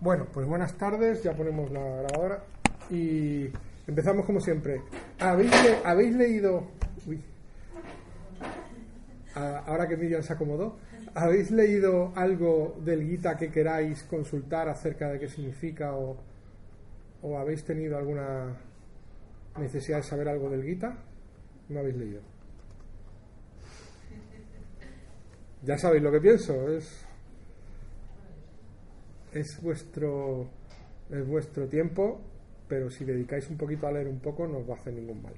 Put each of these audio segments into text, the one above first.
Bueno, pues buenas tardes, ya ponemos la grabadora y empezamos como siempre. ¿Habéis, le- habéis leído... uy. A- ahora que Miriam se acomodó, ¿habéis leído algo del Gita que queráis consultar acerca de qué significa o, o habéis tenido alguna necesidad de saber algo del Gita? No habéis leído. Ya sabéis lo que pienso, es es vuestro es vuestro tiempo, pero si dedicáis un poquito a leer un poco no os va a hacer ningún mal.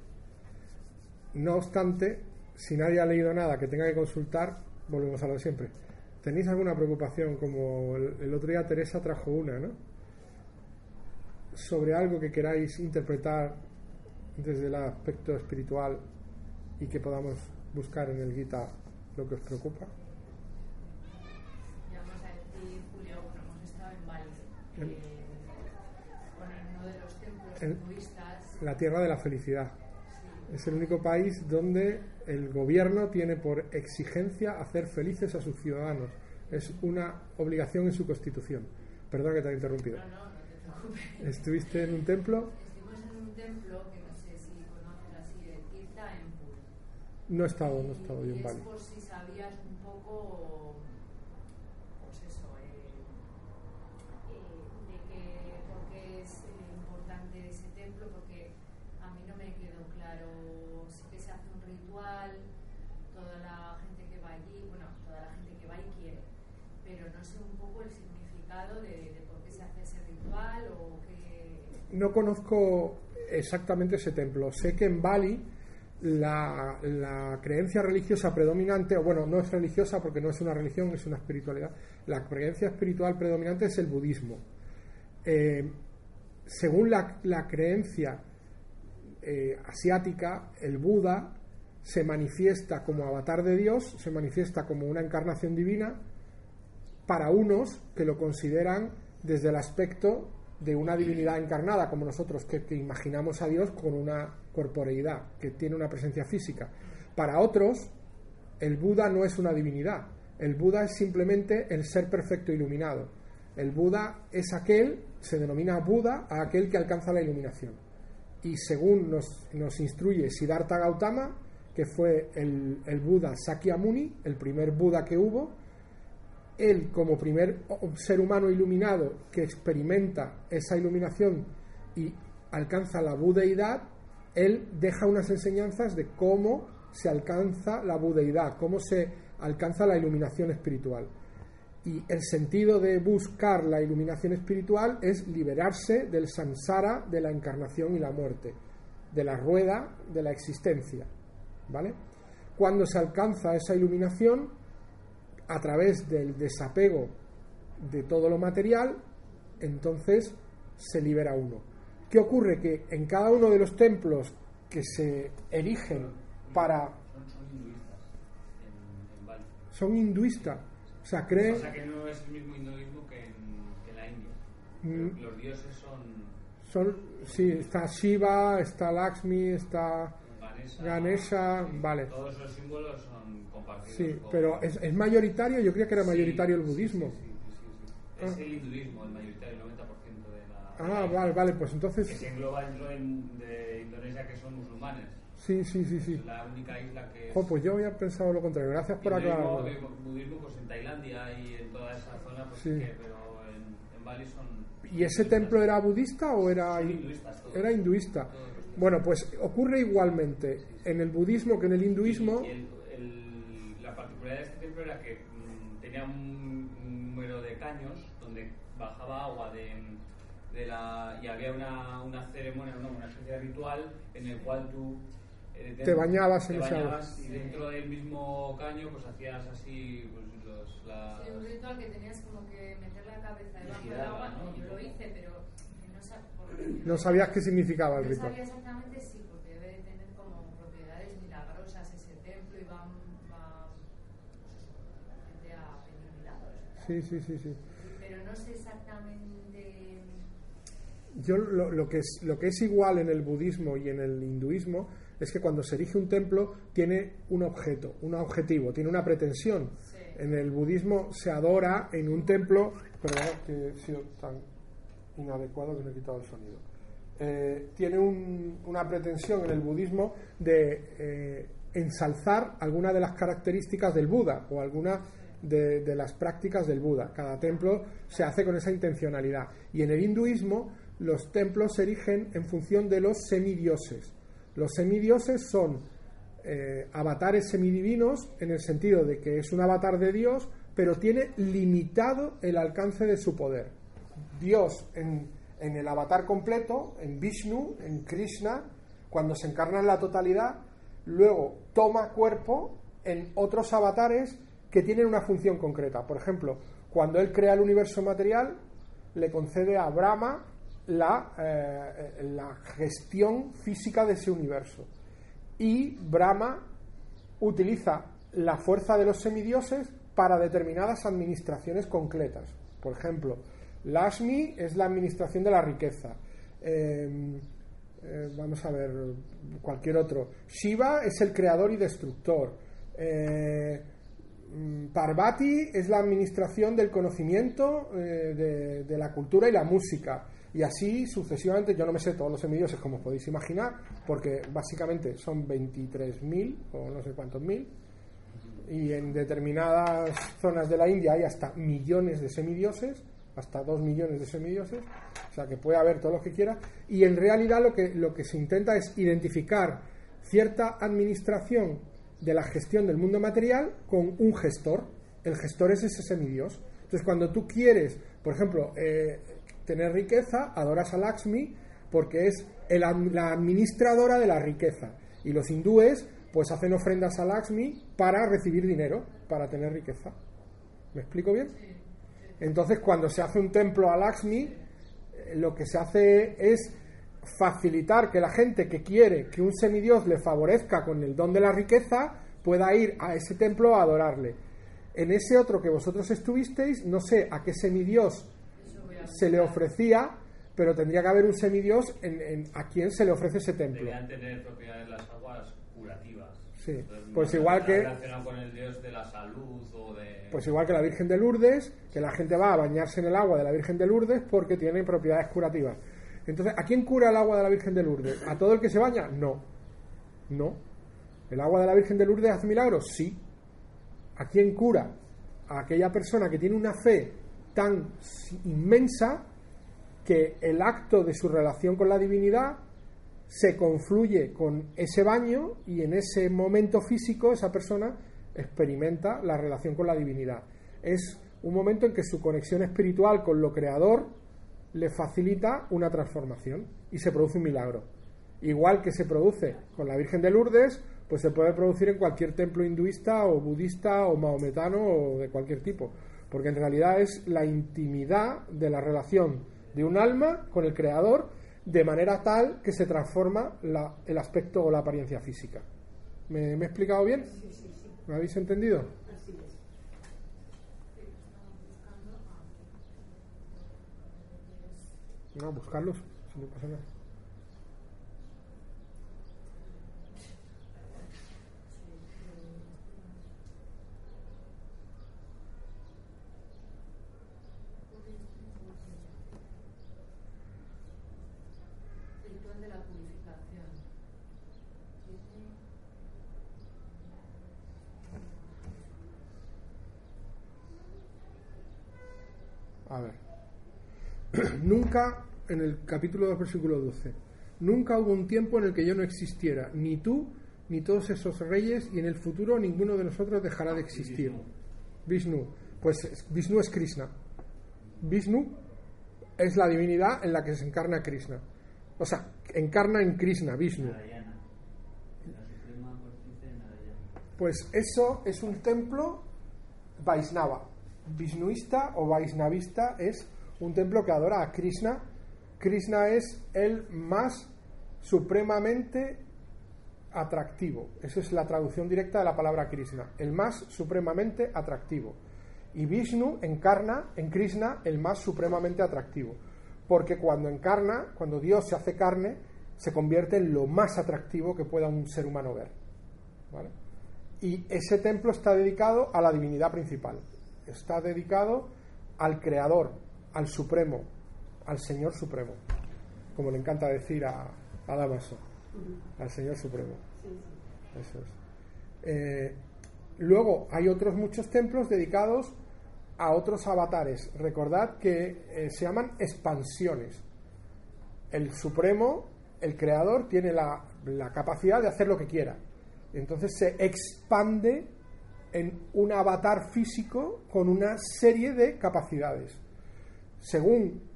No obstante, si nadie ha leído nada que tenga que consultar, volvemos a lo de siempre. ¿Tenéis alguna preocupación? Como el, otro día Teresa trajo una, ¿no? Sobre algo que queráis interpretar desde el aspecto espiritual y que podamos buscar en el Gita lo que os preocupa. Ya vamos a decir, Julio, bueno, hemos estado en Bali, En- eh, bueno, en uno de los templos En- hinduistas. La tierra de la felicidad. Es el único país donde el gobierno tiene por exigencia hacer felices a sus ciudadanos. Es una obligación en su constitución. Perdón que te haya interrumpido. no, no, no te preocupes. ¿Estuviste en un templo? Estuvimos en un templo que no sé si conoces así, de Tirtha en Puri. No he estado, no he estado yo en es Bali. por si sabías un poco, pues eso, eh, eh, de que, por qué es eh, importante ese templo, porque a mí no me quedó claro, sí que se hace un ritual, toda la gente que va allí, bueno, toda la gente que va y quiere, pero no sé un poco el significado de, de por qué se hace ese ritual o qué... No conozco exactamente ese templo. Sé que en Bali la, creencia religiosa predominante, o bueno, no es religiosa porque no es una religión, es una espiritualidad. La creencia espiritual predominante es el budismo. Eh, según la, la creencia eh, asiática, el Buda se manifiesta como avatar de Dios, se manifiesta como una encarnación divina para unos que lo consideran desde el aspecto de una divinidad encarnada, como nosotros que, imaginamos a Dios con una corporeidad, que tiene una presencia física. Para otros, el Buda no es una divinidad, el Buda es simplemente el ser perfecto iluminado. El Buda es aquel, se denomina Buda, a aquel que alcanza la iluminación. Y según nos, nos instruye Siddhartha Gautama, que fue el, el Buda Sakyamuni, el primer Buda que hubo, él como primer ser humano iluminado que experimenta esa iluminación y alcanza la budeidad, él deja unas enseñanzas de cómo se alcanza la budeidad, cómo se alcanza la iluminación espiritual. Y el sentido de buscar la iluminación espiritual es liberarse del samsara de la encarnación y la muerte, de la rueda de la existencia. ¿Vale? Cuando se alcanza esa iluminación, a través del desapego de todo lo material, entonces se libera uno. ¿Qué ocurre? Que en cada uno de los templos que se erigen para... Son, hinduistas o sea, O creen... sea que no es el mismo hinduismo que en, la India. Mm. Los dioses son Son, sí, está Shiva, está Lakshmi, está Ganesha. Ganesha, vale. Todos esos símbolos son compartidos. Sí, con- pero es, es mayoritario, yo creía que era Sí, mayoritario el sí, budismo. Sí, sí. Es Ah. el hinduismo, el mayoritario, el 90% de la. Ah, vale, vale, pues Que entonces... se engloba dentro en- de Indonesia que son musulmanes. Sí, sí, sí, sí. Es la única isla que. Jo, pues yo había pensado lo contrario, gracias por aclararlo. eh, budismo, pues en Tailandia y en toda esa zona, pues Sí. que- pero en, en Bali son. ¿Y ese templo era budista o era, todos. era hinduista? Bueno, pues ocurre igualmente en el budismo que en el hinduismo. Particularidad de este templo era que mm, tenía un, un número de caños donde bajaba agua de, de la. y había una, una ceremonia, no, una especie de ritual en el cual tú. eh, Te bañabas te en esa agua. bañabas y dentro del mismo caño pues hacías así pues, los, las, Sí, un ritual que tenías como que meter la cabeza debajo del agua, ¿no? y yo lo hice, pero no, sab- No sabías qué significaba el no ritual. sabía exactamente sí, porque debe de tener como propiedades milagrosas ese templo y van, va pues eso, gente a pedir milagros. Sí, sí, sí, sí. Pero no sé exactamente. Yo lo, lo que es, lo que es igual en el budismo y en el hinduismo es que cuando se erige un templo tiene un objeto, un objetivo, tiene una pretensión. Sí. En el budismo se adora en un templo Perdón que he sido tan inadecuado que no he quitado el sonido. Eh, tiene una pretensión en el budismo de eh, ensalzar algunas de las características del Buda o algunas de, las prácticas del Buda. Cada templo se hace con esa intencionalidad. Y en el hinduismo los templos se erigen en función de los semidioses. Los semidioses son eh, avatares semidivinos en el sentido de que es un avatar de Dios, pero tiene limitado el alcance de su poder. Dios en el avatar completo, en Vishnu, en Krishna, cuando se encarna en la totalidad, luego toma cuerpo en otros avatares que tienen una función concreta. Por ejemplo, cuando él crea el universo material, le concede a Brahma la, eh, la gestión física de ese universo. Y Brahma utiliza la fuerza de los semidioses para determinadas administraciones concretas. Por ejemplo, Lashmi es la administración de la riqueza. Em, eh, vamos a ver, cualquier otro. Shiva es el creador y destructor. Eh, Parvati es la administración del conocimiento, de, de, la cultura y la música. Y así sucesivamente, yo no me sé todos los semidioses como podéis imaginar, porque básicamente son 23.000 o no sé cuántos mil, y en determinadas zonas de la India hay hasta millones de semidioses, hasta dos millones de semidioses, o sea que puede haber todo lo que quiera, y en realidad lo que, lo que se intenta es identificar cierta administración de la gestión del mundo material con un gestor. El gestor es ese semidios. Entonces, cuando tú quieres, por ejemplo, eh, tener riqueza, adoras a Lakshmi porque es la administradora de la riqueza. Y los hindúes pues hacen ofrendas a Lakshmi para recibir dinero, para tener riqueza. ¿Me explico bien? Entonces cuando se hace un templo a Lakshmi, eh, lo que se hace es facilitar que la gente que quiere que un semidios le favorezca con el don de la riqueza pueda ir a ese templo a adorarle. En ese otro que vosotros estuvisteis, no sé a qué semidios se le ofrecía, pero tendría que haber un semidios en, a quien se le ofrece ese templo. Deberían tener propiedades las aguas curativas. Sí, pues igual que. Con el dios de la salud o de. Pues igual que la Virgen de Lourdes, que la gente va a bañarse en el agua de la Virgen de Lourdes porque tiene propiedades curativas. Entonces, ¿a quién cura el agua de la Virgen de Lourdes? ¿A todo el que se baña? No. No. ¿El agua de la Virgen de Lourdes hace milagros? Sí. ¿A quién cura? A aquella persona que tiene una fe tan inmensa que el acto de su relación con la divinidad se confluye con ese baño y en ese momento físico esa persona experimenta la relación con la divinidad. Es un momento en que su conexión espiritual con lo creador le facilita una transformación y se produce un milagro. Igual que se produce con la Virgen de Lourdes, pues se puede producir en cualquier templo hinduista o budista o maometano o de cualquier tipo porque en realidad es la intimidad de la relación de un alma con el creador de manera tal que se transforma el aspecto o la apariencia física. ¿Me, he explicado bien? ¿Me habéis entendido? Así es. No, buscarlos, si no pasa nada. A ver. nunca, en el capítulo 2, versículo 12, nunca hubo un tiempo en el que yo no existiera, ni tú, ni todos esos reyes, y en el futuro ninguno de nosotros dejará de existir. Vishnu. Pues Vishnu es Krishna. Vishnu es la divinidad en la que se encarna Krishna. O sea, encarna en Krishna, Vishnu. Pues eso es un templo Vaisnava. Vishnuista o Vaisnavista es un templo que adora a Krishna. Krishna es el más supremamente atractivo. Esa es la traducción directa de la palabra Krishna. El más supremamente atractivo. Y Vishnu encarna en Krishna el más supremamente atractivo. Porque cuando encarna, cuando Dios se hace carne, se convierte en lo más atractivo que pueda un ser humano ver. Y ese templo está dedicado a la divinidad principal está dedicado al Creador, al Supremo, al Señor Supremo, como le encanta decir a, a Damaso, al Señor Supremo. Eso es. Eh, luego hay otros muchos templos dedicados a otros avatares. Recordad que eh, se llaman expansiones. El Supremo, el Creador, tiene la, la capacidad de hacer lo que quiera. Entonces se expande en un avatar físico con una serie de capacidades. Según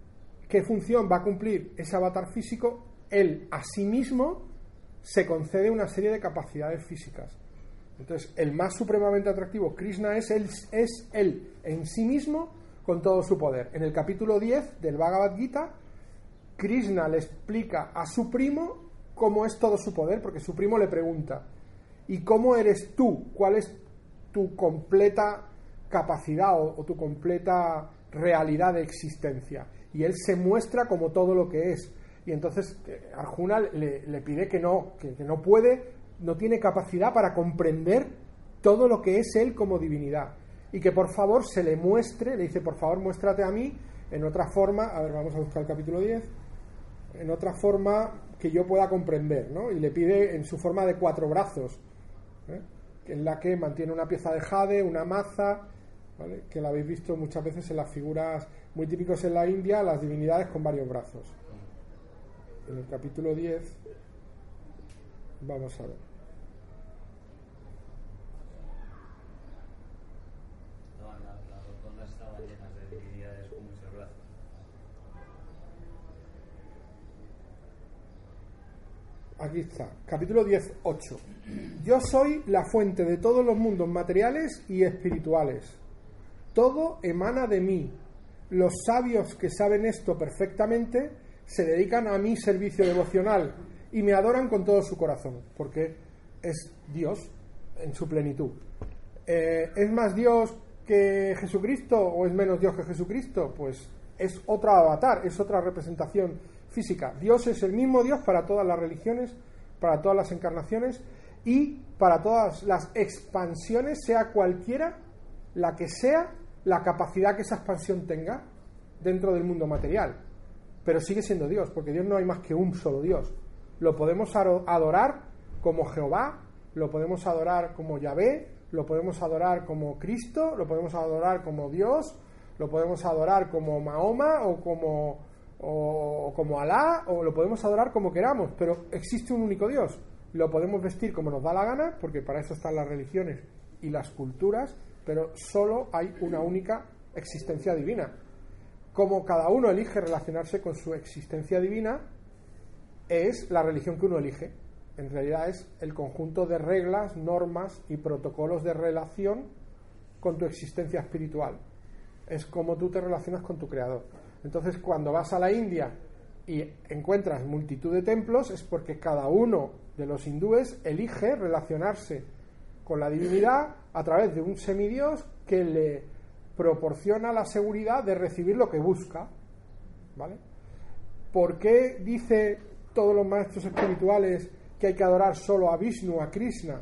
qué función va a cumplir ese avatar físico, él a sí mismo se concede una serie de capacidades físicas. Entonces, el más supremamente atractivo, Krishna, es él, es él en sí mismo con todo su poder. En el capítulo 10 del Bhagavad Gita, Krishna le explica a su primo cómo es todo su poder, porque su primo le pregunta, ¿y cómo eres tú? ¿Cuál es tu completa capacidad o, tu completa realidad de existencia? Y él se muestra como todo lo que es. Y entonces eh, Arjuna le, pide que no, que, que no puede no tiene capacidad para comprender todo lo que es Él como divinidad. Y que por favor se le muestre, le dice, por favor muéstrate a mí en otra forma, a ver, vamos a buscar el capítulo 10, en otra forma que yo pueda comprender, ¿no? Y le pide en su forma de cuatro brazos, ¿eh? en la que mantiene una pieza de jade, una maza, ¿vale? que la habéis visto muchas veces en las figuras muy típicos en la India, las divinidades con varios brazos. En el capítulo 10, vamos a ver. Aquí está, capítulo 10, 8. Yo soy la fuente de todos los mundos materiales y espirituales. Todo emana de mí. Los sabios que saben esto perfectamente se dedican a mi servicio devocional y me adoran con todo su corazón, porque es Dios en su plenitud. Eh, ¿Es más Dios que Jesucristo o es menos Dios que Jesucristo? Pues es otro avatar, es otra representación física. Dios es el mismo Dios para todas las religiones, para todas las encarnaciones y para todas las expansiones, sea cualquiera la que sea la capacidad que esa expansión tenga dentro del mundo material. Pero sigue siendo Dios, porque Dios no hay más que un solo Dios. Lo podemos adorar como Jehová, lo podemos adorar como Yahvé, lo podemos adorar como Cristo, lo podemos adorar como Dios, lo podemos adorar como Mahoma o como o como Alá, o lo podemos adorar como queramos, pero existe un único Dios. Lo podemos vestir como nos da la gana, porque para eso están las religiones y las culturas, pero solo hay una única existencia divina. Como cada uno elige relacionarse con su existencia divina, es la religión que uno elige. En realidad es el conjunto de reglas, normas y protocolos de relación con tu existencia espiritual. Es como tú te relacionas con tu creador. Entonces, cuando vas a la India y encuentras multitud de templos, es porque cada uno de los hindúes elige relacionarse con la divinidad a través de un semidios que le proporciona la seguridad de recibir lo que busca. ¿Vale? ¿Por qué dice todos los maestros espirituales que hay que adorar solo a Vishnu, a Krishna?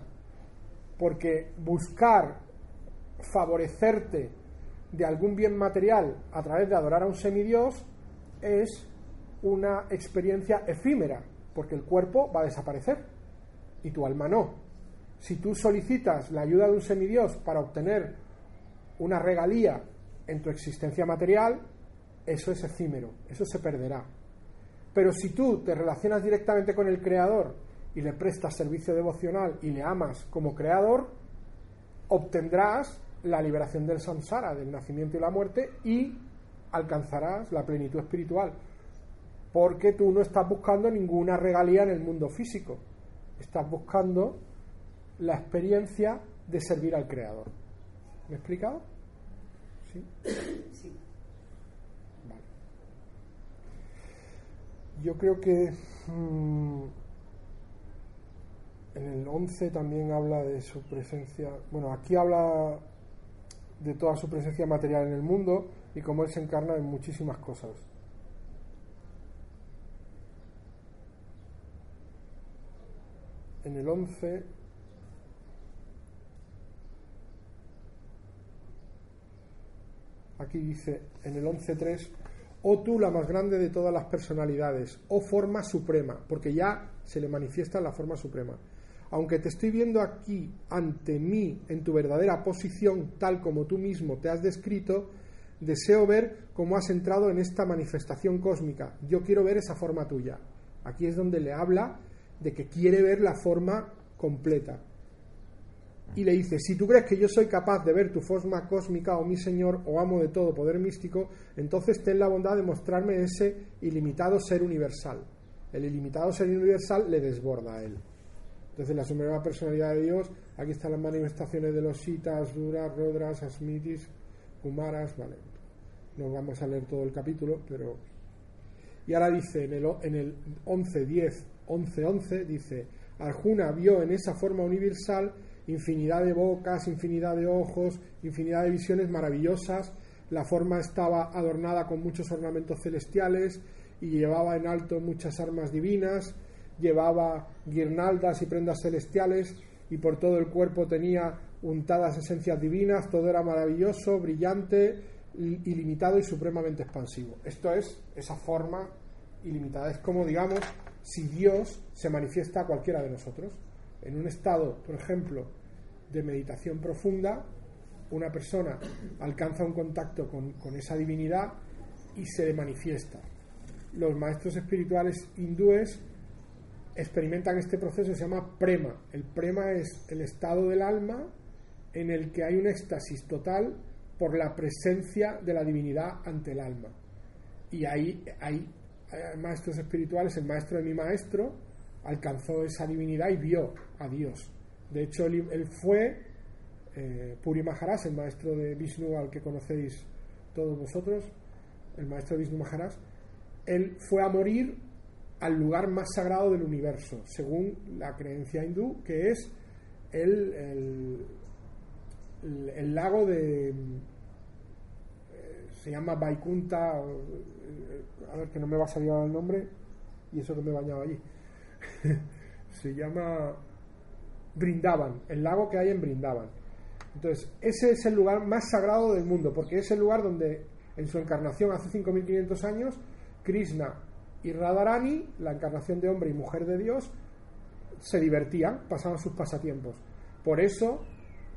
Porque buscar favorecerte de algún bien material a través de adorar a un semidios es una experiencia efímera, porque el cuerpo va a desaparecer y tu alma no. Si tú solicitas la ayuda de un semidios para obtener una regalía en tu existencia material, eso es efímero, eso se perderá. Pero si tú te relacionas directamente con el Creador y le prestas servicio devocional y le amas como Creador, obtendrás la liberación del samsara, del nacimiento y la muerte, y alcanzarás la plenitud espiritual. Porque tú no estás buscando ninguna regalía en el mundo físico, estás buscando la experiencia de servir al Creador. ¿Me he explicado? ¿Sí? Sí. Vale. Yo creo que mm, en el 11 también habla de su presencia. Bueno, aquí habla de toda su presencia material en el mundo y cómo Él se encarna en muchísimas cosas. En el 11 aquí dice en el 11.3, o tú la más grande de todas las personalidades, o forma suprema, porque ya se le manifiesta la forma suprema. Aunque te estoy viendo aquí ante mí en tu verdadera posición, tal como tú mismo te has descrito, deseo ver cómo has entrado en esta manifestación cósmica. Yo quiero ver esa forma tuya. Aquí es donde le habla de que quiere ver la forma completa y le dice, si tú crees que yo soy capaz de ver tu forma cósmica o mi Señor o amo de todo poder místico, entonces ten la bondad de mostrarme ese ilimitado ser universal. El ilimitado ser universal le desborda a él. Entonces la suprema personalidad de Dios, aquí están las manifestaciones de los Sitas, Duras, Rodras, Asmitis, Kumaras, vale. No vamos a leer todo el capítulo, pero... Y ahora dice en el, en el 11, 10, 11, 11, dice, Arjuna vio en esa forma universal infinidad de bocas, infinidad de ojos, infinidad de visiones maravillosas. La forma estaba adornada con muchos ornamentos celestiales y llevaba en alto muchas armas divinas, llevaba guirnaldas y prendas celestiales y por todo el cuerpo tenía untadas esencias divinas, todo era maravilloso, brillante, ilimitado y supremamente expansivo. Esto es esa forma ilimitada. Es como, digamos, si Dios se manifiesta a cualquiera de nosotros. En un estado, por ejemplo, de meditación profunda, una persona alcanza un contacto con, esa divinidad y se manifiesta. Los maestros espirituales hindúes experimentan este proceso, se llama prema. El prema es el estado del alma en el que hay un éxtasis total por la presencia de la divinidad ante el alma. Y ahí hay, maestros espirituales, el maestro de mi maestro alcanzó esa divinidad y vio a Dios. De hecho, él, fue eh, Puri Maharaj, el maestro de Vishnu al que conocéis todos vosotros, el maestro de Vishnu Maharaj, él fue a morir al lugar más sagrado del universo, según la creencia hindú, que es el, el, lago de... Eh, se llama Vaikunta, eh, a ver que no me va a salir el nombre, y eso que me he bañado allí. se llama Brindaban, el lago que hay en Brindaban. Entonces, ese es el lugar más sagrado del mundo, porque es el lugar donde en su encarnación hace 5.500 años, Krishna y Radharani, la encarnación de hombre y mujer de Dios, se divertían, pasaban sus pasatiempos. Por eso,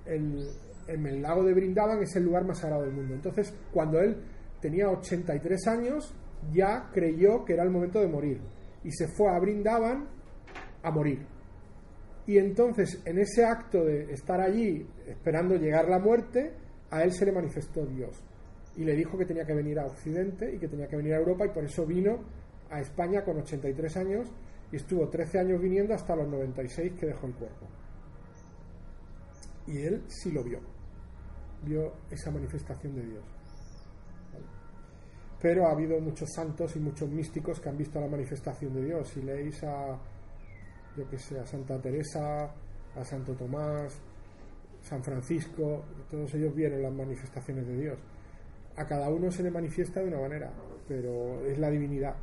el, en el lago de Brindaban es el lugar más sagrado del mundo. Entonces, cuando él tenía 83 años, ya creyó que era el momento de morir y se fue a Brindaban a morir. Y entonces, en ese acto de estar allí esperando llegar la muerte, a él se le manifestó Dios. Y le dijo que tenía que venir a Occidente y que tenía que venir a Europa y por eso vino a España con 83 años y estuvo 13 años viniendo hasta los 96 que dejó el cuerpo. Y él sí lo vio, vio esa manifestación de Dios. Pero ha habido muchos santos y muchos místicos que han visto la manifestación de Dios. Si leéis a yo que sé, a Santa Teresa, a Santo Tomás, San Francisco, todos ellos vieron las manifestaciones de Dios. A cada uno se le manifiesta de una manera, pero es la divinidad.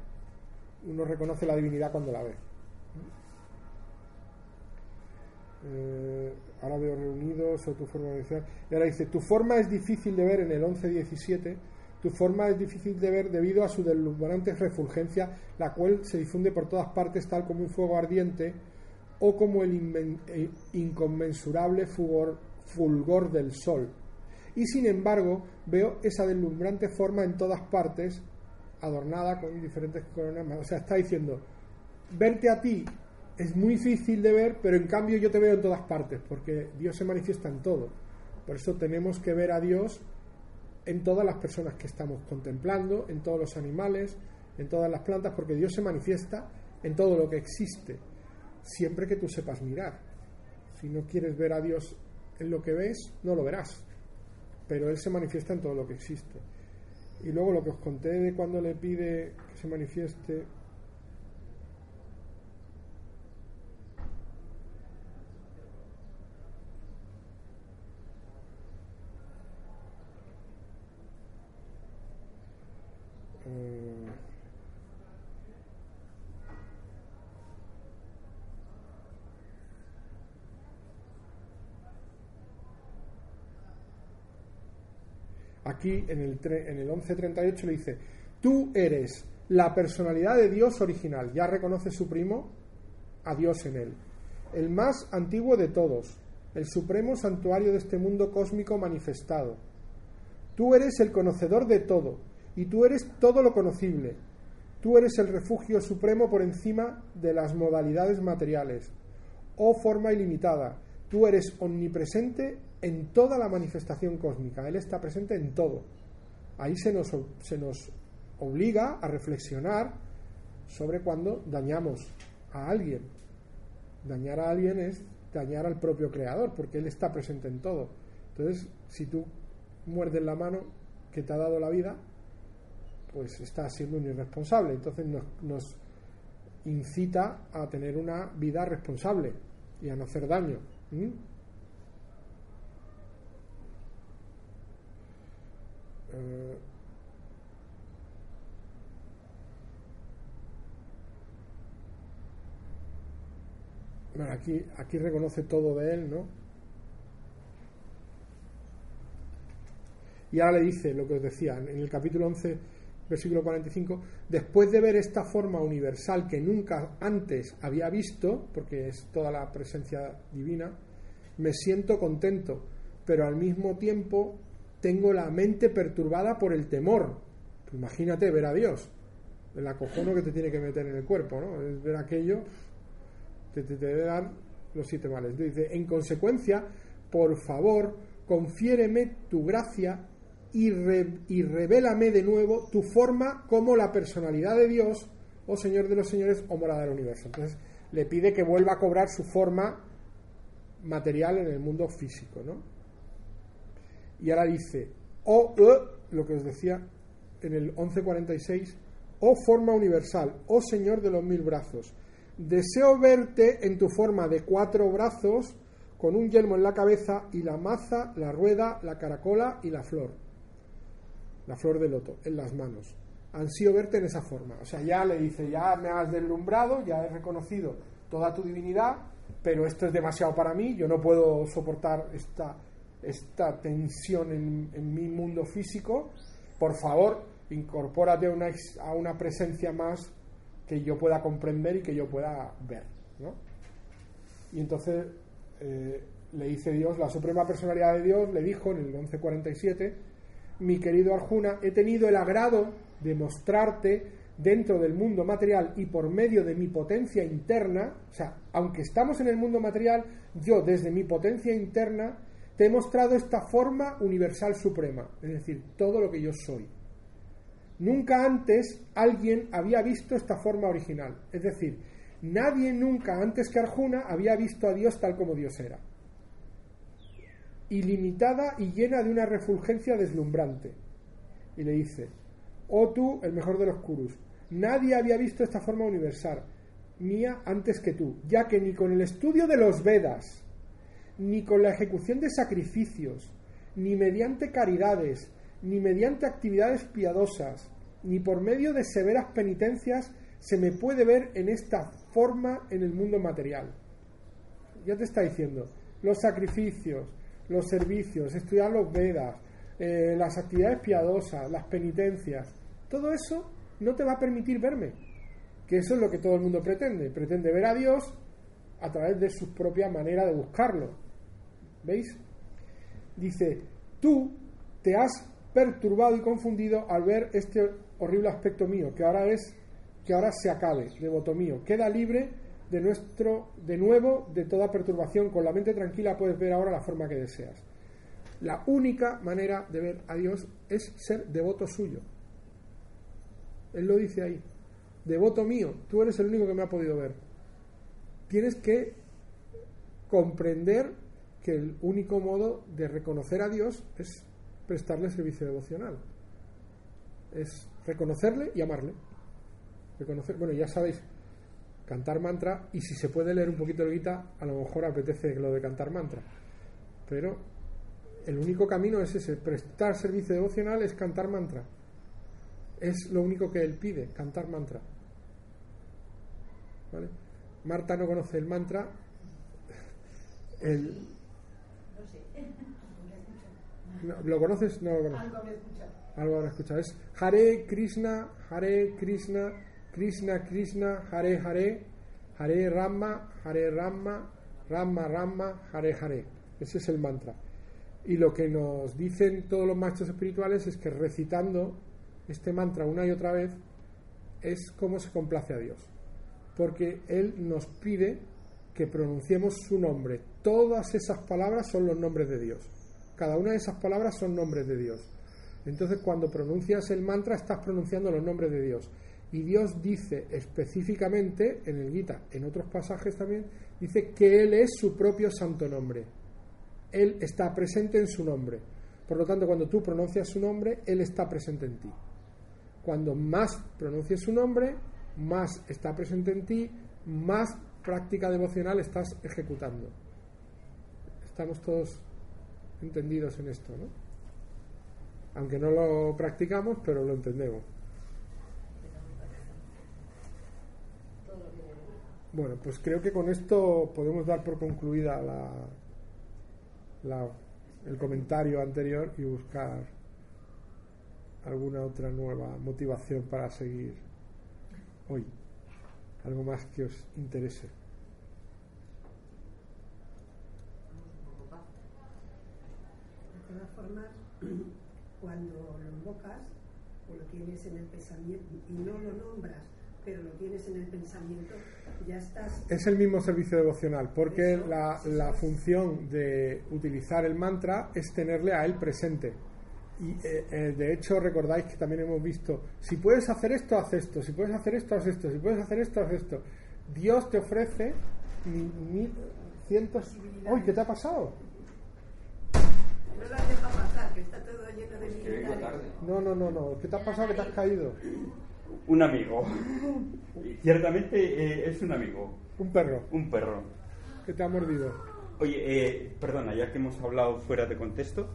Uno reconoce la divinidad cuando la ve. Eh, ahora veo reunidos o tu forma de decir. Y ahora dice, tu forma es difícil de ver en el 11-17 tu forma es difícil de ver debido a su deslumbrante refulgencia, la cual se difunde por todas partes tal como un fuego ardiente o como el eh, inconmensurable fulgor, del sol. Y sin embargo, veo esa deslumbrante forma en todas partes, adornada con diferentes coronas. O sea, está diciendo, verte a ti es muy difícil de ver, pero en cambio yo te veo en todas partes, porque Dios se manifiesta en todo. Por eso tenemos que ver a Dios en todas las personas que estamos contemplando, en todos los animales, en todas las plantas, porque Dios se manifiesta en todo lo que existe, siempre que tú sepas mirar. Si no quieres ver a Dios en lo que ves, no lo verás, pero Él se manifiesta en todo lo que existe. Y luego lo que os conté de cuando le pide que se manifieste aquí en el, en el 1138 le dice, tú eres la personalidad de Dios original, ya reconoce su primo a Dios en él, el más antiguo de todos, el supremo santuario de este mundo cósmico manifestado. Tú eres el conocedor de todo, y tú eres todo lo conocible. Tú eres el refugio supremo por encima de las modalidades materiales. Oh forma ilimitada, tú eres omnipresente en toda la manifestación cósmica. Él está presente en todo. Ahí se nos, se nos obliga a reflexionar sobre cuando dañamos a alguien. Dañar a alguien es dañar al propio creador, porque Él está presente en todo. Entonces, si tú muerdes la mano que te ha dado la vida, pues estás siendo un irresponsable. Entonces nos, incita a tener una vida responsable y a no hacer daño. Bueno, aquí, aquí reconoce todo de él, ¿no? Y ahora le dice lo que os decía, en el capítulo 11, versículo 45, después de ver esta forma universal que nunca antes había visto, porque es toda la presencia divina, me siento contento, pero al mismo tiempo tengo la mente perturbada por el temor. Imagínate ver a Dios, el acojono que te tiene que meter en el cuerpo, ¿no? Es ver aquello te, debe dar los siete males. Dice, en consecuencia, por favor, confiéreme tu gracia y, y revélame de nuevo tu forma como la personalidad de Dios, oh Señor de los señores, o morada del universo. Entonces le pide que vuelva a cobrar su forma material en el mundo físico, ¿no? Y ahora dice, oh, lo que os decía en el 1146, oh forma universal, oh Señor de los mil brazos, Deseo verte en tu forma de cuatro brazos, con un yelmo en la cabeza y la maza, la rueda, la caracola y la flor. La flor de loto en las manos. Ansío verte en esa forma. O sea, ya le dice, ya me has deslumbrado, ya he reconocido toda tu divinidad, pero esto es demasiado para mí, yo no puedo soportar esta, esta tensión en, mi mundo físico. Por favor, incorpórate a una, a una presencia más que yo pueda comprender y que yo pueda ver. ¿no? Y entonces eh, le dice Dios, la suprema personalidad de Dios le dijo en el 1147, mi querido Arjuna, he tenido el agrado de mostrarte dentro del mundo material y por medio de mi potencia interna, o sea, aunque estamos en el mundo material, yo desde mi potencia interna te he mostrado esta forma universal suprema, es decir, todo lo que yo soy. Nunca antes alguien había visto esta forma original. Es decir, nadie nunca antes que Arjuna había visto a Dios tal como Dios era. Ilimitada y llena de una refulgencia deslumbrante. Y le dice, oh tú, el mejor de los Kurus, nadie había visto esta forma universal mía antes que tú, ya que ni con el estudio de los Vedas, ni con la ejecución de sacrificios, ni mediante caridades, ni mediante actividades piadosas, ni por medio de severas penitencias se me puede ver en esta forma en el mundo material. Ya te está diciendo, los sacrificios, los servicios, estudiar los Vedas, eh, las actividades piadosas, las penitencias, todo eso no te va a permitir verme. Que eso es lo que todo el mundo pretende. Pretende ver a Dios a través de su propia manera de buscarlo. ¿Veis? Dice, tú te has perturbado y confundido al ver este horrible aspecto mío, que ahora es que ahora se acabe, devoto mío. Queda libre de nuestro de nuevo de toda perturbación, con la mente tranquila puedes ver ahora la forma que deseas. La única manera de ver a Dios es ser devoto suyo. Él lo dice ahí. Devoto mío, tú eres el único que me ha podido ver. Tienes que comprender que el único modo de reconocer a Dios es prestarle servicio devocional. Es reconocerle y amarle. Reconocer, bueno, ya sabéis, cantar mantra, y si se puede leer un poquito de guita, a lo mejor apetece lo de cantar mantra. Pero el único camino es ese, prestar servicio devocional es cantar mantra. Es lo único que él pide, cantar mantra. ¿Vale? Marta no conoce el mantra. El, ¿Lo conoces? No lo conoces. Algo he escuchado. Algo escuchado. Es Hare Krishna, Hare Krishna, Krishna Krishna, Hare Hare, Hare Rama, Hare Rama, Rama Rama, Hare Hare. Ese es el mantra. Y lo que nos dicen todos los maestros espirituales es que recitando este mantra una y otra vez es como se complace a Dios. Porque Él nos pide que pronunciemos su nombre. Todas esas palabras son los nombres de Dios. Cada una de esas palabras son nombres de Dios. Entonces cuando pronuncias el mantra estás pronunciando los nombres de Dios. Y Dios dice específicamente en el Gita, en otros pasajes también, dice que Él es su propio santo nombre. Él está presente en su nombre. Por lo tanto, cuando tú pronuncias su nombre, Él está presente en ti. Cuando más pronuncias su nombre, más está presente en ti, más práctica devocional estás ejecutando. Estamos todos entendidos en esto, ¿no? Aunque no lo practicamos, pero lo entendemos. Bueno, pues creo que con esto podemos dar por concluida la, la- el comentario anterior y buscar alguna otra nueva motivación para seguir hoy. Algo más que os interese. De todas formas, cuando lo invocas o lo tienes en el pensamiento y no lo nombras, pero lo tienes en el pensamiento, ya estás. Es el mismo servicio devocional, porque la, la función de utilizar el mantra es tenerle a él presente. Y eh, eh, de hecho recordáis que también hemos visto, si puedes hacer esto, haz esto, si puedes hacer esto, haz esto, si puedes hacer esto, haz esto. Dios te ofrece mi- mi- cientos... ¡Uy, qué te ha pasado! No las deja pasar, que está todo lleno de Que vengo militares. tarde. No, no, no, no, ¿qué te ha pasado que te has caído? Un amigo. Y Ciertamente eh, es un amigo. Un perro Un perro. que te ha mordido. Oye, eh, perdona, ya que hemos hablado fuera de contexto,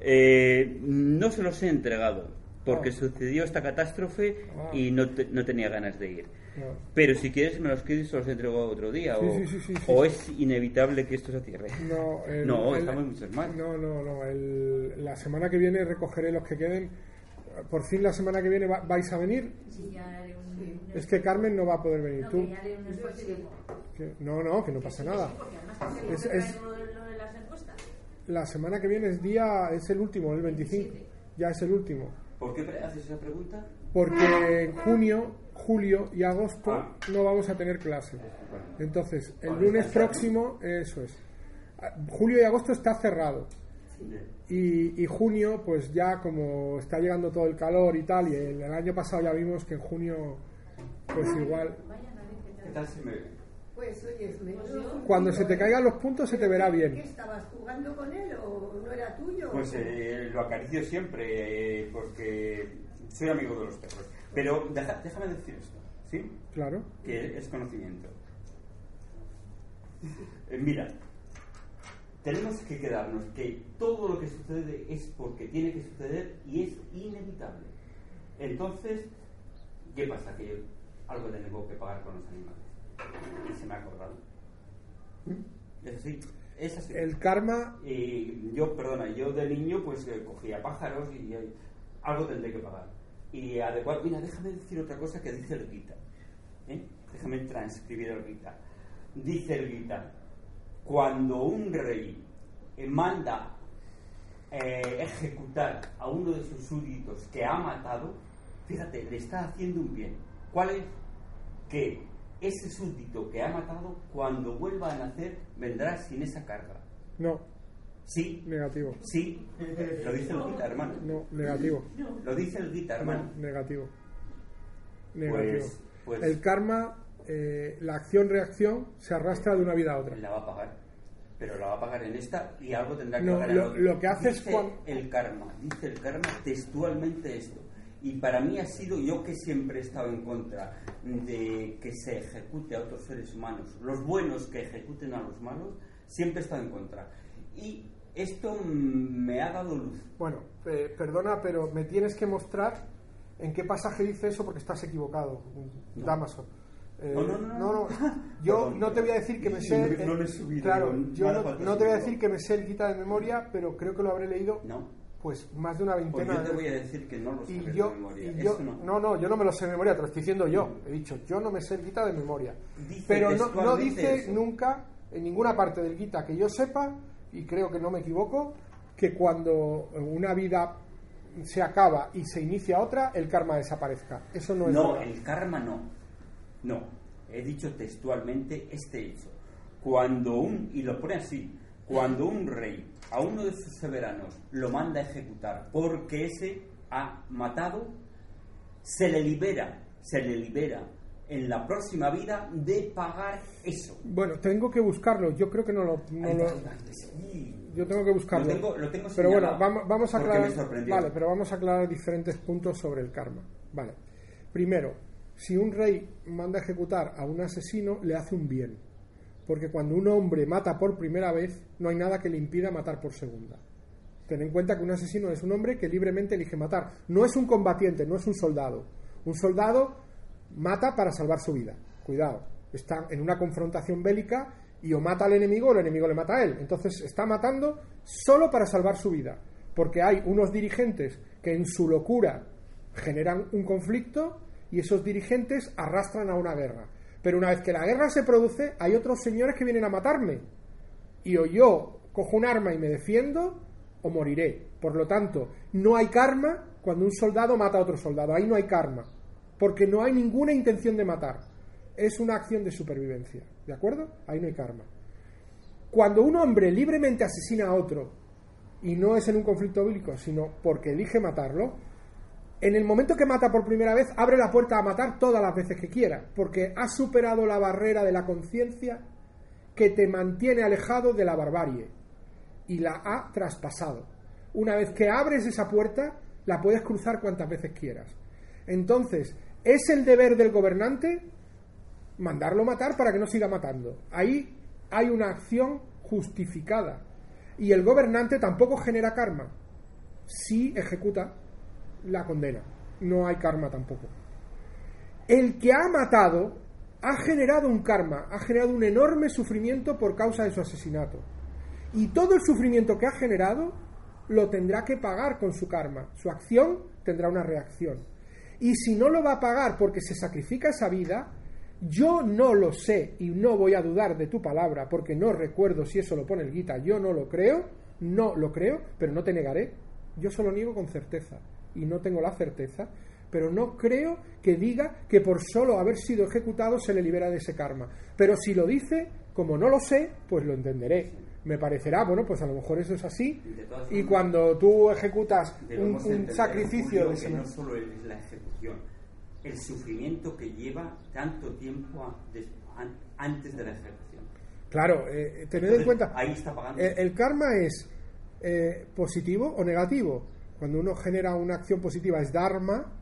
eh, no se los he entregado porque Ah. sucedió esta catástrofe Ah. y no, te- no tenía ganas de ir. Pero si quieres me los quedo y se los entrego otro día. Sí, o sí, sí, sí, sí, o sí. es inevitable que esto se cierre. No, el- No, el- estamos muchos más. No, no, no. el- la semana que viene recogeré los que queden. Por fin la semana que viene va- vais a venir. Sí, ya haré un, Sí. un Es que Carmen no va a poder venir. no, Tú. que ya haré un esfuerzo. Que- no, no, que no pasa nada. Es- es-. La semana que viene es día, es el último, el 25. 27. Ya es el último. ¿Por qué haces esa pregunta? Porque en junio, julio y agosto Ah. no vamos a tener clase. Entonces, el lunes próximo, eso es. Ah, Julio y agosto está cerrado. Y, y junio, pues ya como está llegando todo el calor y tal, y el, el año pasado ya vimos que en junio, pues igual, Vayan a ver qué ¿Qué tal. si me... Pues oye, cuando se te caigan los puntos se te verá ¿Qué bien. estabas jugando con él o no era tuyo? Pues eh, lo acaricio siempre eh, porque soy amigo de los perros. Pero deja- déjame decir esto, ¿sí? Claro. Que es conocimiento. Eh, mira, tenemos que quedarnos que todo lo que sucede es porque tiene que suceder y es inevitable. Entonces, ¿qué pasa? Que yo algo tengo que pagar con los animales. Y se me ha acordado. Es así. Es así. El karma, Y yo, perdona, yo de niño pues eh, cogía pájaros y, eh, algo tendré que pagar. Y adecuado, mira, déjame decir otra cosa que dice el Gita. ¿eh? Déjame transcribir el Gita. Dice el Gita, cuando un rey manda eh, ejecutar a uno de sus súbditos que ha matado, fíjate, le está haciendo un bien. ¿Cuál es? Que ese súbdito que ha matado, cuando vuelva a nacer, vendrá sin esa carga. no, Sí, negativo. sí, lo dice el Gita, hermano. No, negativo. Lo dice el Gita, hermano. No, negativo. Negativo. Pues, pues El karma, eh, la acción-reacción, se arrastra de una vida a otra. la va a pagar. Pero la va a pagar en esta y algo tendrá que No, pagar en lo- lo que hace es Dice cuan- el karma, dice el karma textualmente esto. Y para mí ha sido yo que siempre he estado en contra de que se ejecute a otros seres humanos, los buenos que ejecuten a los malos, siempre he estado en contra. Y esto me ha dado luz. Bueno, eh, perdona, pero me tienes que mostrar en qué pasaje dice eso porque estás equivocado, No. Damaso. Eh, No, no, no, no. Yo Perdón, no te voy a decir que me sé. no- he subido, claro, yo no, te voy a decir que me sé el Gita de memoria, pero creo que lo habré leído No. pues más de una Pues veintena yo te voy a decir que no lo yo, de memoria. y yo- no. no, yo no me lo sé de memoria, te lo estoy diciendo yo. He dicho, yo no me sé el Gita de memoria. Dice Pero no, dice nunca, en ninguna parte del Gita que yo sepa, y creo que no me equivoco, que cuando una vida se acaba y se inicia otra, el karma desaparezca. Eso no es No, verdad. el karma no. No. He dicho textualmente este hecho. Cuando un, y lo pone así, cuando un rey a uno de sus soberanos lo manda a ejecutar porque ese ha matado, se le libera, se le libera en la próxima vida de pagar eso. Bueno, tengo que buscarlo. Yo creo que no lo. no lo- yo tengo que buscarlo. Lo tengo- lo tengo pero bueno, vamos, vamos a aclarar. Vale, pero vamos a aclarar diferentes puntos sobre el karma. Vale. Primero, si un rey manda a ejecutar a un asesino, le hace un bien. Porque cuando un hombre mata por primera vez, no hay nada que le impida matar por segunda. Ten en cuenta que un asesino es un hombre que libremente elige matar. No es un combatiente, no es un soldado. Un soldado mata para salvar su vida. Cuidado. Está en una confrontación bélica y o mata al enemigo o el enemigo le mata a él. Entonces está matando solo para salvar su vida. Porque hay unos dirigentes que en su locura generan un conflicto y esos dirigentes arrastran a una guerra. Pero una vez que la guerra se produce, hay otros señores que vienen a matarme y o yo cojo un arma y me defiendo o moriré. Por lo tanto, no hay karma cuando un soldado mata a otro soldado. Ahí no hay karma. Porque no hay ninguna intención de matar. Es una acción de supervivencia. ¿De acuerdo? Ahí no hay karma. Cuando un hombre libremente asesina a otro, y no es en un conflicto bélico, sino porque elige matarlo, en el momento que mata por primera vez, abre la puerta a matar todas las veces que quiera, porque ha superado la barrera de la conciencia que te mantiene alejado de la barbarie y la ha traspasado. Una vez que abres esa puerta, la puedes cruzar cuantas veces quieras. Entonces, es el deber del gobernante mandarlo matar para que no siga matando. Ahí hay una acción justificada. Y el gobernante tampoco genera karma si ejecuta la condena. No hay karma tampoco. El que ha matado ha generado un karma, ha generado un enorme sufrimiento por causa de su asesinato. Y todo el sufrimiento que ha generado lo tendrá que pagar con su karma. Su acción tendrá una reacción. Y si no lo va a pagar porque se sacrifica esa vida, yo no lo sé y no voy a dudar de tu palabra porque no recuerdo si eso lo pone el Gita. Yo no lo creo, no lo creo, pero no te negaré. Yo solo niego con certeza y no tengo la certeza, pero no creo que diga que por solo haber sido ejecutado se le libera de ese karma. Pero si lo dice, como no lo sé, pues lo entenderé. Me parecerá, bueno, pues a lo mejor eso es así. Y formas, cuando tú ejecutas un, sacrificio de que no solo es la ejecución, el sufrimiento que lleva tanto tiempo antes de la ejecución. Claro, eh, tened Entonces, en cuenta. Ahí está pagando. El, el karma es eh, positivo o negativo. Cuando uno genera una acción positiva es dharma,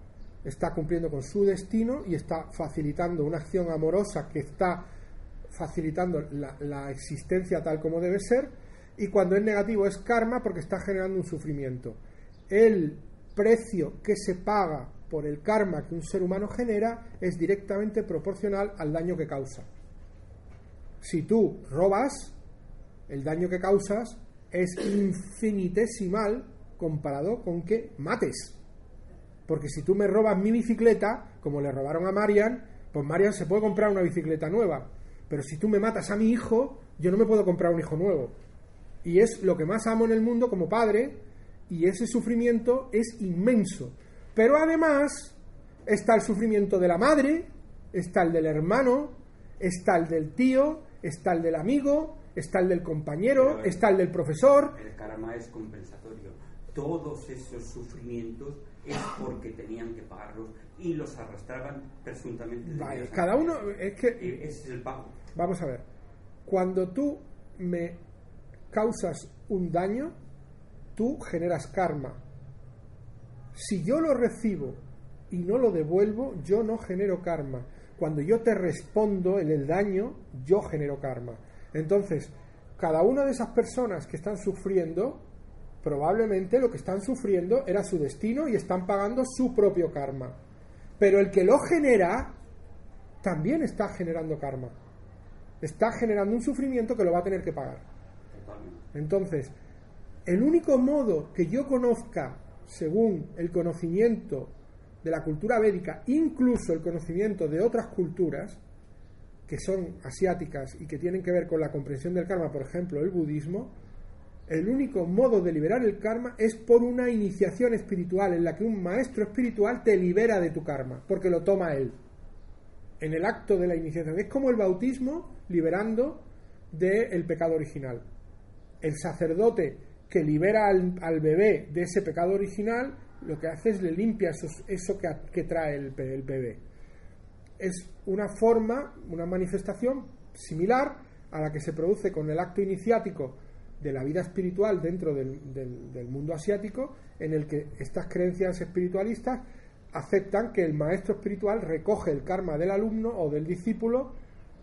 está cumpliendo con su destino y está facilitando una acción amorosa que está facilitando la, existencia tal como debe ser. Y cuando es negativo es karma porque está generando un sufrimiento. El precio que se paga por el karma que un ser humano genera es directamente proporcional al daño que causa. Si tú robas, el daño que causas es infinitesimal comparado con que mates. Porque si tú me robas mi bicicleta, como le robaron a Marian, pues Marian se puede comprar una bicicleta nueva. Pero si tú me matas a mi hijo, yo no me puedo comprar un hijo nuevo. Y es lo que más amo en el mundo como padre, y ese sufrimiento es inmenso. Pero además está el sufrimiento de la madre, está el del hermano, está el del tío, está el del amigo, está el del compañero, está el del profesor. El karma es compensatorio. Todos esos sufrimientos es porque tenían que pagarlos y los arrastraban presuntamente. Vale, cada uno es que Y ese es el pago. Vamos a ver. Cuando tú me causas un daño, tú generas karma. Si yo lo recibo y no lo devuelvo, yo no genero karma. Cuando yo te respondo en el daño, yo genero karma. Entonces, cada una de esas personas que están sufriendo, probablemente lo que están sufriendo era su destino y están pagando su propio karma. Pero el que lo genera también está generando karma. Está generando un sufrimiento que lo va a tener que pagar. Entonces, el único modo que yo conozca, según el conocimiento de la cultura védica, incluso el conocimiento de otras culturas, que son asiáticas y que tienen que ver con la comprensión del karma, por ejemplo, el budismo, el único modo de liberar el karma es por una iniciación espiritual en la que un maestro espiritual te libera de tu karma, porque lo toma él. En el acto de la iniciación. Es como el bautismo liberando del pecado original. El sacerdote que libera al, bebé de ese pecado original, lo que hace es le limpia eso que, trae el, el bebé. Es una forma, una manifestación similar a la que se produce con el acto iniciático de la vida espiritual dentro del mundo asiático, en el que estas creencias espiritualistas aceptan que el maestro espiritual recoge el karma del alumno o del discípulo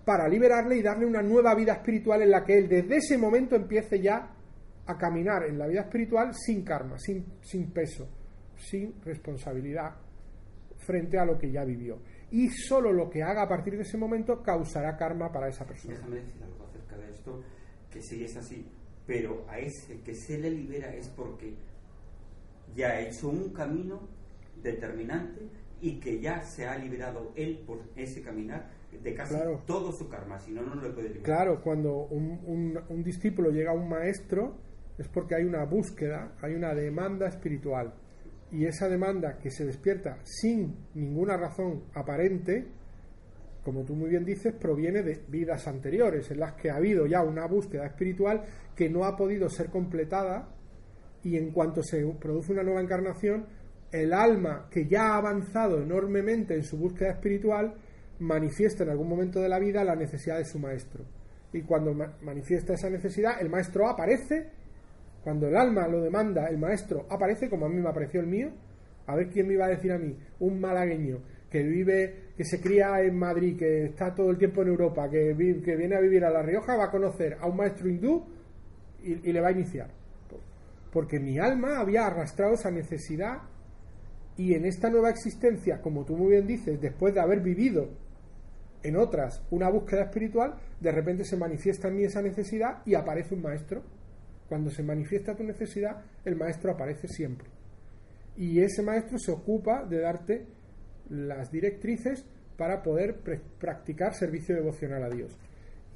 para liberarle y darle una nueva vida espiritual en la que él desde ese momento empiece ya a caminar en la vida espiritual sin karma, sin, sin peso, sin responsabilidad frente a lo que ya vivió. Y solo lo que haga a partir de ese momento causará karma para esa persona. Déjame decir algo acerca de esto, que sí es así, pero a ese que se le libera es porque ya ha hecho un camino determinante y que ya se ha liberado él por ese caminar de casi Claro. todo su karma, si no, no lo puede liberar. Claro, cuando un, un- un discípulo llega a un maestro es porque hay una búsqueda, hay una demanda espiritual. Y esa demanda que se despierta sin ninguna razón aparente, como tú muy bien dices, proviene de vidas anteriores, en las que ha habido ya una búsqueda espiritual que no ha podido ser completada y en cuanto se produce una nueva encarnación, el alma que ya ha avanzado enormemente en su búsqueda espiritual manifiesta en algún momento de la vida la necesidad de su maestro. Y cuando ma- manifiesta esa necesidad, el maestro aparece, cuando el alma lo demanda, el maestro aparece, como a mí me apareció el mío. A ver quién me iba a decir a mí, un malagueño que vive, que se cría en Madrid, que está todo el tiempo en Europa, que, que viene a vivir a La Rioja, va a conocer a un maestro hindú y le va a iniciar. Porque mi alma había arrastrado esa necesidad y en esta nueva existencia, como tú muy bien dices, después de haber vivido en otras una búsqueda espiritual, de repente se manifiesta en mí esa necesidad y aparece un maestro. Cuando se manifiesta tu necesidad, el maestro aparece siempre. Y ese maestro se ocupa de darte las directrices para poder practicar servicio devocional a Dios.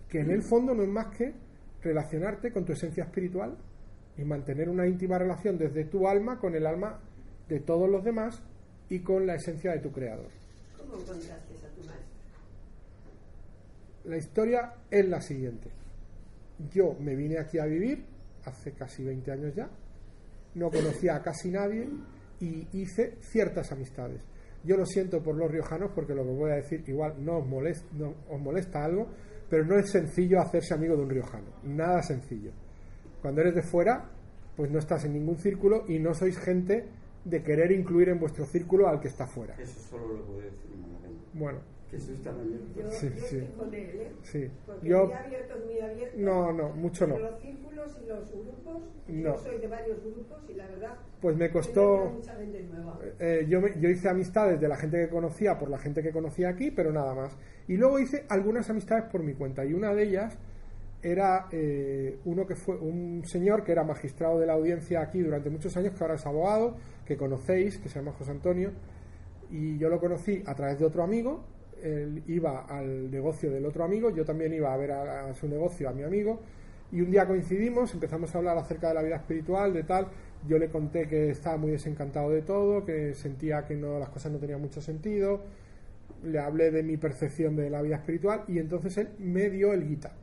Que en el fondo no es más que relacionarte con tu esencia espiritual y mantener una íntima relación desde tu alma con el alma de todos los demás y con la esencia de tu creador. ¿Cómo encontraste a tu maestro? La historia es la siguiente. Yo me vine aquí a vivir hace casi 20 años ya, no conocía a casi nadie y hice ciertas amistades. Yo lo siento por los riojanos porque lo que voy a decir igual no os molesta, no os molesta algo, pero no es sencillo hacerse amigo de un riojano, nada sencillo. Cuando eres de fuera, pues no estás en ningún círculo y no sois gente de querer incluir en vuestro círculo al que está fuera. Eso solo lo puede decir. Bueno, Que eso está muy bien. Yo, Sí, yo sí. estoy con él, ¿eh? sí. Porque Yo muy abiertos. no, no, mucho no. Los círculos y los grupos, No. yo soy de varios grupos y la verdad, Pues me costó mucha gente nueva. Eh, yo, me- yo hice amistades de la gente que conocía por la gente que conocía aquí, pero nada más. Y luego hice algunas amistades por mi cuenta. Y una de ellas era eh, uno que fue un señor que era magistrado de la audiencia aquí durante muchos años, que ahora es abogado, que conocéis, que se llama José Antonio. Y yo lo conocí a través de otro amigo. Él iba al negocio del otro amigo, yo también iba a ver a, su negocio a mi amigo. Y un día coincidimos, empezamos a hablar acerca de la vida espiritual, de tal. Yo le conté que estaba muy desencantado de todo, que sentía que no, las cosas no tenían mucho sentido. Le hablé de mi percepción de la vida espiritual y entonces él me dio el guita.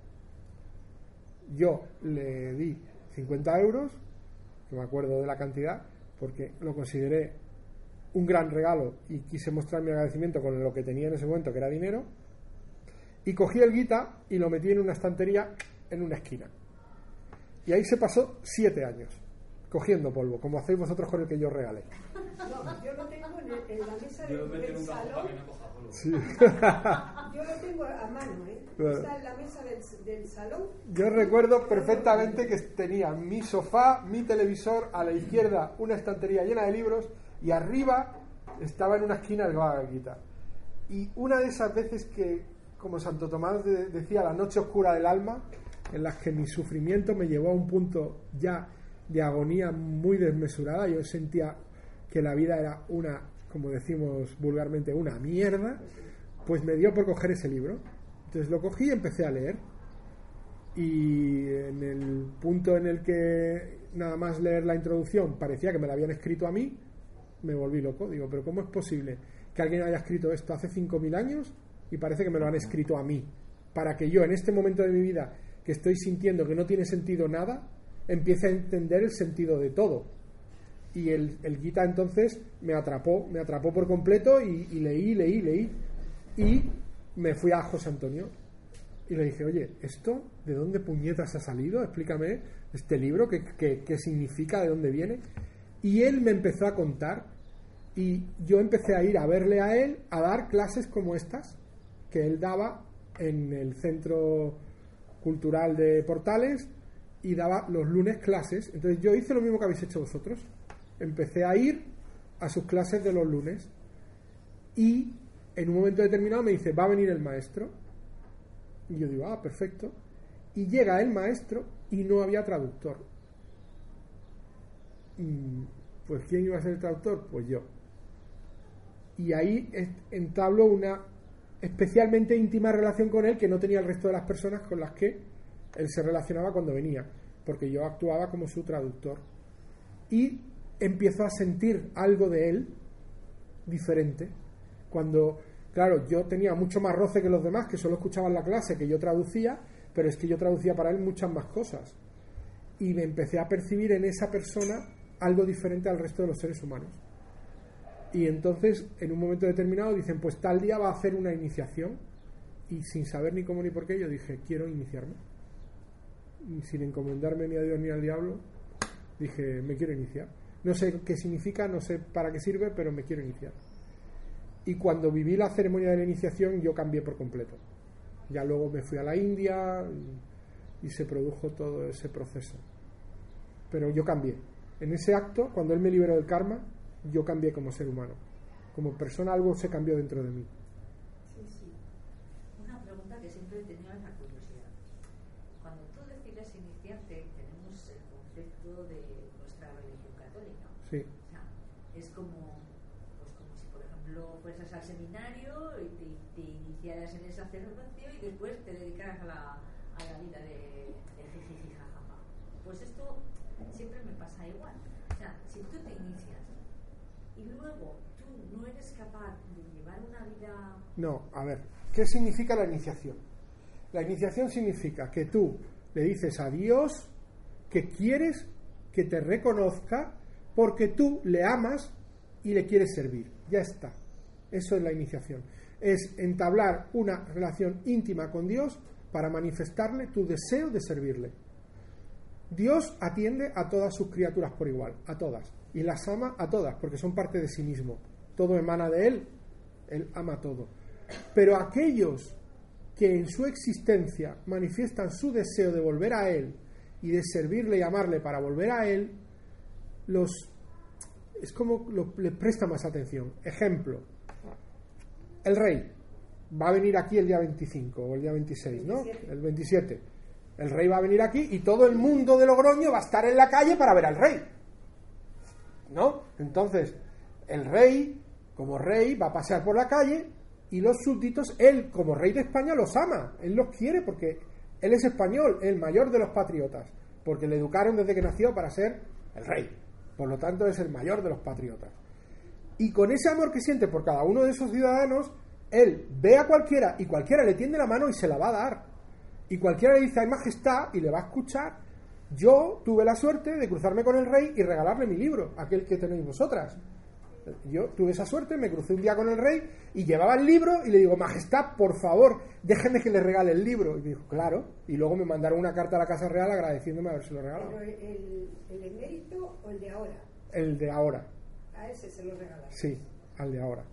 Yo le di 50 euros, no me acuerdo de la cantidad, porque lo consideré un gran regalo y quise mostrar mi agradecimiento con lo que tenía en ese momento, que era dinero. Y cogí el guita y lo metí en una estantería en una esquina. Y ahí se pasó siete años, cogiendo polvo, como hacéis vosotros con el que yo regalé. No, yo lo tengo en, el- en la mesa del, del salón. Sí. Yo lo tengo a mano, ¿eh? Claro. Está en la mesa del, del salón. Yo recuerdo perfectamente que tenía mi sofá, mi televisor, a la izquierda una estantería llena de libros y arriba estaba en una esquina el Gita. Y una de esas veces que, como Santo Tomás de- decía, la noche oscura del alma, en las que mi sufrimiento me llevó a un punto ya de agonía muy desmesurada, yo sentía que la vida era una, como decimos vulgarmente, una mierda, pues me dio por coger ese libro. Entonces lo cogí y empecé a leer. Y en el punto en el que nada más leer la introducción parecía que me la habían escrito a mí, me volví loco. Digo, pero ¿cómo es posible que alguien haya escrito esto hace 5.000 años y parece que me lo han escrito a mí? Para que yo en este momento de mi vida que estoy sintiendo que no tiene sentido nada, empiece a entender el sentido de todo. Y el, el entonces me atrapó, me atrapó por completo y, y leí, leí, leí. Y me fui a José Antonio y le dije, oye, ¿esto de dónde puñetas ha salido? Explícame este libro, qué, qué- qué significa, de dónde viene. Y él me empezó a contar y yo empecé a ir a verle a él a dar clases como estas que él daba en el Centro Cultural de Portales y daba los lunes clases. Entonces yo hice lo mismo que habéis hecho vosotros. Empecé a ir a sus clases de los lunes y en un momento determinado me dice, va a venir el maestro. Y yo digo, ah, perfecto. Y llega el maestro y no había traductor. Mm, Pues ¿quién iba a ser el traductor? Pues yo. Y ahí entablo una especialmente íntima relación con él que no tenía el resto de las personas con las que él se relacionaba cuando venía, porque yo actuaba como su traductor. Y empiezo a sentir algo de él diferente. Cuando, claro, yo tenía mucho más roce que los demás, que solo escuchaban la clase, que yo traducía, pero es que yo traducía para él muchas más cosas. Y me empecé a percibir en esa persona algo diferente al resto de los seres humanos. Y entonces, en un momento determinado, dicen, pues tal día va a hacer una iniciación. Y sin saber ni cómo ni por qué, yo dije, quiero iniciarme. Y sin encomendarme ni a Dios ni al diablo, dije, me quiero iniciar. No sé qué significa, no sé para qué sirve, pero me quiero iniciar. Y cuando viví la ceremonia de la iniciación, yo cambié por completo. Ya luego me fui a la India y, se produjo todo ese proceso. Pero yo cambié. En ese acto, cuando él me liberó del karma, yo cambié como ser humano. Como persona algo se cambió dentro de mí. Sí, sí. Una pregunta que siempre he tenido esa curiosidad. Cuando tú decides iniciarte, tenemos el concepto de nuestra religión católica. Sí, O sea, es como, pues como si, por ejemplo, fueras al seminario y te, te el sacerdocio y después te dedicaras a la, a la vida de, de jajaja. Pues esto siempre me pasa igual. O sea, si tú te inicias y luego tú no eres capaz de llevar una vida No, a ver, ¿qué significa la iniciación? La iniciación significa que tú le dices a Dios que quieres que te reconozca porque tú le amas y le quieres servir. Ya está. Eso es la iniciación. Es entablar una relación íntima con Dios para manifestarle tu deseo de servirle. Dios atiende a todas sus criaturas por igual, a todas, y las ama a todas, porque son parte de sí mismo. Todo emana de Él, Él ama todo. Pero aquellos que en su existencia manifiestan su deseo de volver a Él y de servirle y amarle para volver a Él, los es como le presta más atención. Ejemplo, el rey va a venir aquí el día 25 o el día 26, ¿no? 27. El 27. El rey va a venir aquí y todo el mundo de Logroño va a estar en la calle para ver al rey. ¿No? Entonces, el rey, como rey, va a pasear por la calle y los súbditos, él, como rey de España, los ama. Él los quiere porque él es español, el mayor de los patriotas. Porque le educaron desde que nació para ser el rey. Por lo tanto, es el mayor de los patriotas. Y con ese amor que siente por cada uno de esos ciudadanos, él ve a cualquiera y cualquiera le tiende la mano y se la va a dar. Y cualquiera le dice, hay majestad, y le va a escuchar. Yo tuve la suerte de cruzarme con el rey y regalarle mi libro, aquel que tenéis vosotras. Yo tuve esa suerte, me crucé un día con el rey y llevaba el libro y le digo, Majestad, por favor, déjeme que le regale el libro. Y me dijo, claro. Y luego me mandaron una carta a la Casa Real agradeciéndome haberse lo regalado. Pero el, el emérito o el de ahora, El de ahora. A ese se lo regalas. Sí, al de ahora.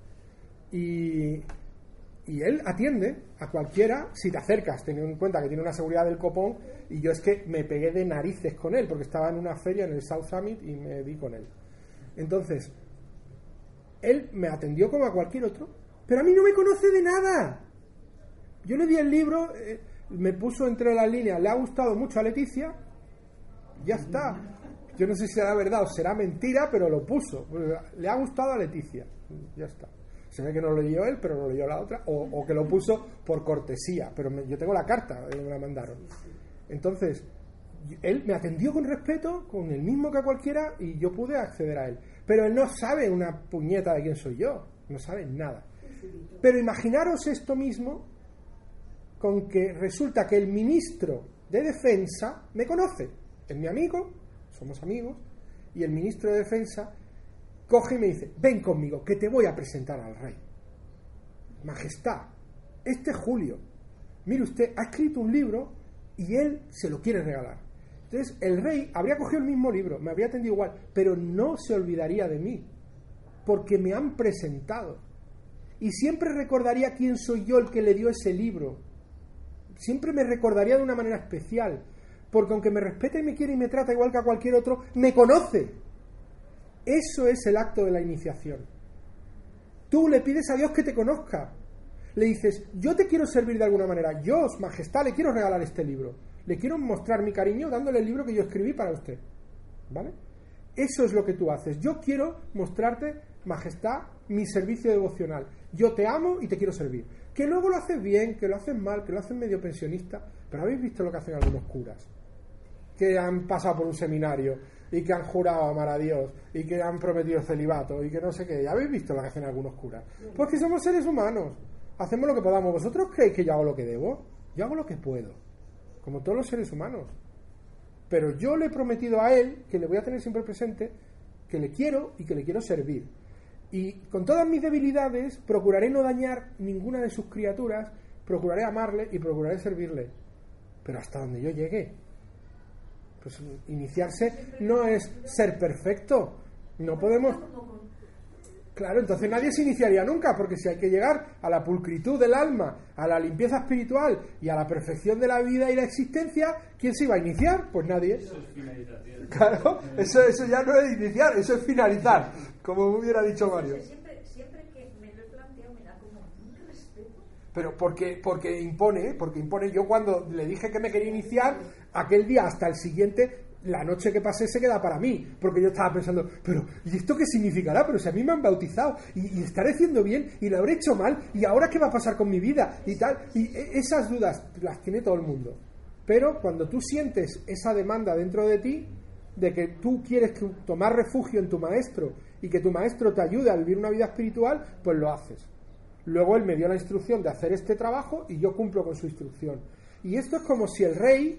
Y, y él atiende a cualquiera si te acercas, teniendo en cuenta que tiene una seguridad del copón. Y yo es que me pegué de narices con él, porque estaba en una feria en el South Summit y me di con él. Entonces, él me atendió como a cualquier otro Pero a mí no me conoce de nada. Yo le di el libro, eh, me puso entre las líneas, le ha gustado mucho a Leticia, ya está. Yo no sé si será verdad o será mentira, pero lo puso. Le ha gustado a Leticia, ya está. Se ve que no lo leyó él, pero lo leyó la otra, o, que lo puso por cortesía, pero yo tengo la carta, eh, me la mandaron. Entonces, él me atendió con respeto, con el mismo que a cualquiera, y yo pude acceder a él. Pero él no sabe una puñeta de quién soy yo, no sabe nada. Pero imaginaros esto mismo con que resulta que el ministro de Defensa me conoce, es mi amigo, somos amigos, y el ministro de Defensa coge y me dice, ven conmigo, que te voy a presentar al rey. Majestad, este Julio, mire usted, ha escrito un libro y él se lo quiere regalar. Entonces el rey habría cogido el mismo libro, me habría atendido igual, pero no se olvidaría de mí, porque me han presentado. Y siempre recordaría quién soy yo el que le dio ese libro. Siempre me recordaría de una manera especial, porque aunque me respeta y me quiere y me trata igual que a cualquier otro, me conoce. Eso es el acto de la iniciación. Tú le pides a Dios que te conozca. Le dices, yo te quiero servir de alguna manera. Yo, Majestad, le quiero regalar este libro. Le quiero mostrar mi cariño dándole el libro que yo escribí para usted. ¿Vale? Eso es lo que tú haces. Yo quiero mostrarte, Majestad, mi servicio devocional. Yo te amo y te quiero servir. Que luego lo haces bien, que lo haces mal, que lo haces medio pensionista. Pero habéis visto lo que hacen algunos curas. Que han pasado por un seminario y que han jurado amar a Dios y que han prometido celibato y que no sé qué. Ya habéis visto lo que hacen algunos curas. Pues que somos seres humanos. Hacemos lo que podamos. ¿Vosotros creéis que yo hago lo que debo? Yo hago lo que puedo. Como todos los seres humanos. Pero yo le he prometido a él que le voy a tener siempre presente, que le quiero y que le quiero servir. Y con todas mis debilidades procuraré no dañar ninguna de sus criaturas, procuraré amarle y procuraré servirle. Pero hasta donde yo llegue. Pues iniciarse no es ser perfecto. No podemos... Claro, entonces nadie se iniciaría nunca, porque si hay que llegar a la pulcritud del alma, a la limpieza espiritual y a la perfección de la vida y la existencia, ¿quién se iba a iniciar? Pues nadie. Eso es finalización. Claro, eso, eso ya no es iniciar, eso es finalizar, como hubiera dicho Mario. Siempre, siempre que me lo he planteado me da como un respeto. Pero porque, porque impone, porque impone. Yo cuando le dije que me quería iniciar, aquel día hasta el siguiente, la noche que pasé se queda para mí. Porque yo estaba pensando, pero ¿y esto qué significará? Pero si a mí me han bautizado y, y estaré haciendo bien y lo habré hecho mal y ahora qué va a pasar con mi vida y tal. Y e- esas dudas las tiene todo el mundo. Pero cuando tú sientes esa demanda dentro de ti, de que tú quieres tomar refugio en tu maestro y que tu maestro te ayude a vivir una vida espiritual, pues lo haces. Luego él me dio la instrucción de hacer este trabajo y yo cumplo con su instrucción. Y esto es como si el rey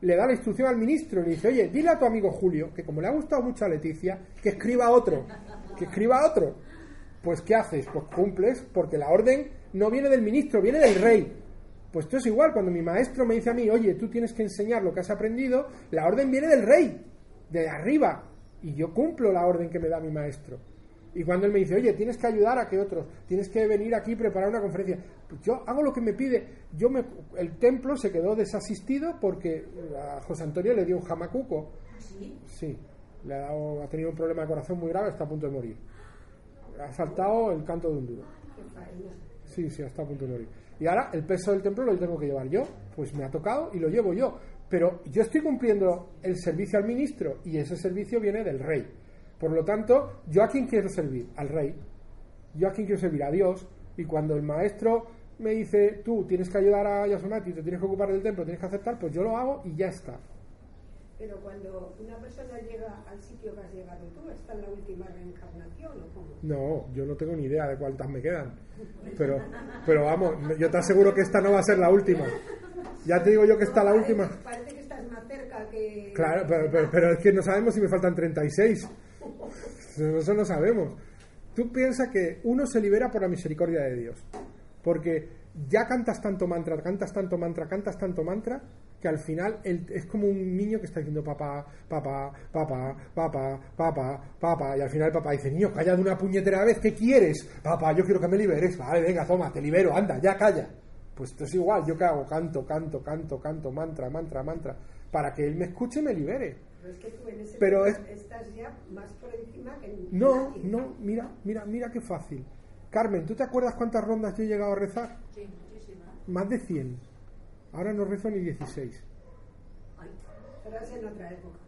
le da la instrucción al ministro y le dice, oye, dile a tu amigo Julio, que como le ha gustado mucho a Leticia, que escriba otro, que escriba otro. Pues ¿qué haces? Pues cumples, porque la orden no viene del ministro, viene del rey. Pues esto es igual, cuando mi maestro me dice a mí, oye, tú tienes que enseñar lo que has aprendido, la orden viene del rey, de arriba, y yo cumplo la orden que me da mi maestro. Y cuando él me dice, oye, tienes que ayudar a que otros, tienes que venir aquí y preparar una conferencia, pues yo hago lo que me pide. Yo me, el templo se quedó desasistido porque a José Antonio le dio un jamacuco. ¿Sí? Sí, le ha, dado- ha tenido un problema de corazón muy grave, está a punto de morir. Ha saltado el canto de un duro. Sí, sí, está a punto de morir. Y ahora el peso del templo lo tengo que llevar yo. Pues me ha tocado y lo llevo yo. Pero yo estoy cumpliendo el servicio al ministro y ese servicio viene del rey. Por lo tanto, ¿yo a quién quiero servir? Al rey. ¿Yo a quién quiero servir? A Dios. Y cuando el maestro me dice, tú tienes que ayudar a Yasomati, te tienes que ocupar del templo, tienes que aceptar, pues yo lo hago y ya está. Pero cuando una persona llega al sitio que has llegado tú, ¿está en la última reencarnación o cómo? No, yo no tengo ni idea de cuántas me quedan. Pero, pero vamos, yo te aseguro que esta no va a ser la última. Ya te digo yo que está la última. Parece que estás más cerca que... Claro, pero, pero, pero es que no sabemos si me faltan 36. Eso no sabemos. Tú piensas que uno se libera por la misericordia de Dios. Porque ya cantas tanto mantra, cantas tanto mantra, cantas tanto mantra, que al final es como un niño que está diciendo papá, papá, papá, papá, papá, papá, y al final el papá dice, niño, calla de una puñetera vez, ¿qué quieres? Papá, yo quiero que me liberes, vale, venga, toma, te libero, anda, ya calla. Pues esto es igual, yo que hago, canto, canto, canto, canto, mantra, mantra, mantra, para que él me escuche y me libere. Pero es que tú en ese Pero momento es- estás ya más por encima que No, nadie. no, mira, mira, mira qué fácil. Carmen, ¿tú te acuerdas cuántas rondas yo he llegado a rezar? Sí, muchísimas. Más de 100. Ahora no rezo ni 16. Ay, Pero es en otra época.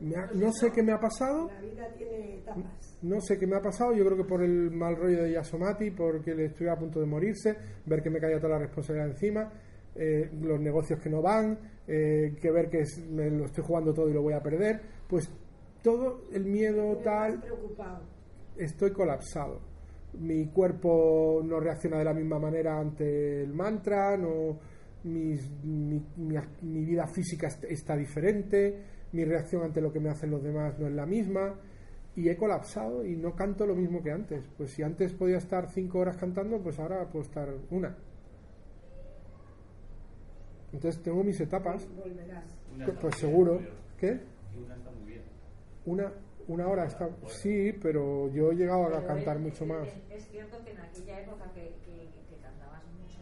Me ha- no sé qué me ha pasado. La vida tiene etapas. No sé qué me ha pasado, yo creo que por el mal rollo de Yasomati, porque le estoy a punto de morirse, ver que me caía toda la responsabilidad encima, eh, los negocios que no van, eh, que ver que es- me lo estoy jugando todo y lo voy a perder, pues todo el miedo tal, preocupado. estoy colapsado. Mi cuerpo no reacciona de la misma manera ante el mantra, no, mis- mi, mi- mi vida física est- está diferente, mi reacción ante lo que me hacen los demás no es la misma y he colapsado y no canto lo mismo que antes. Pues si antes podía estar cinco horas cantando, pues ahora puedo estar una. Entonces tengo mis etapas, Volverás. Una pues, está muy seguro. bien, ¿Qué? Una está muy bien. Una, una hora está. Sí, pero yo he llegado a pero cantar mucho más. Es, cierto que en aquella época que, cantabas mucho,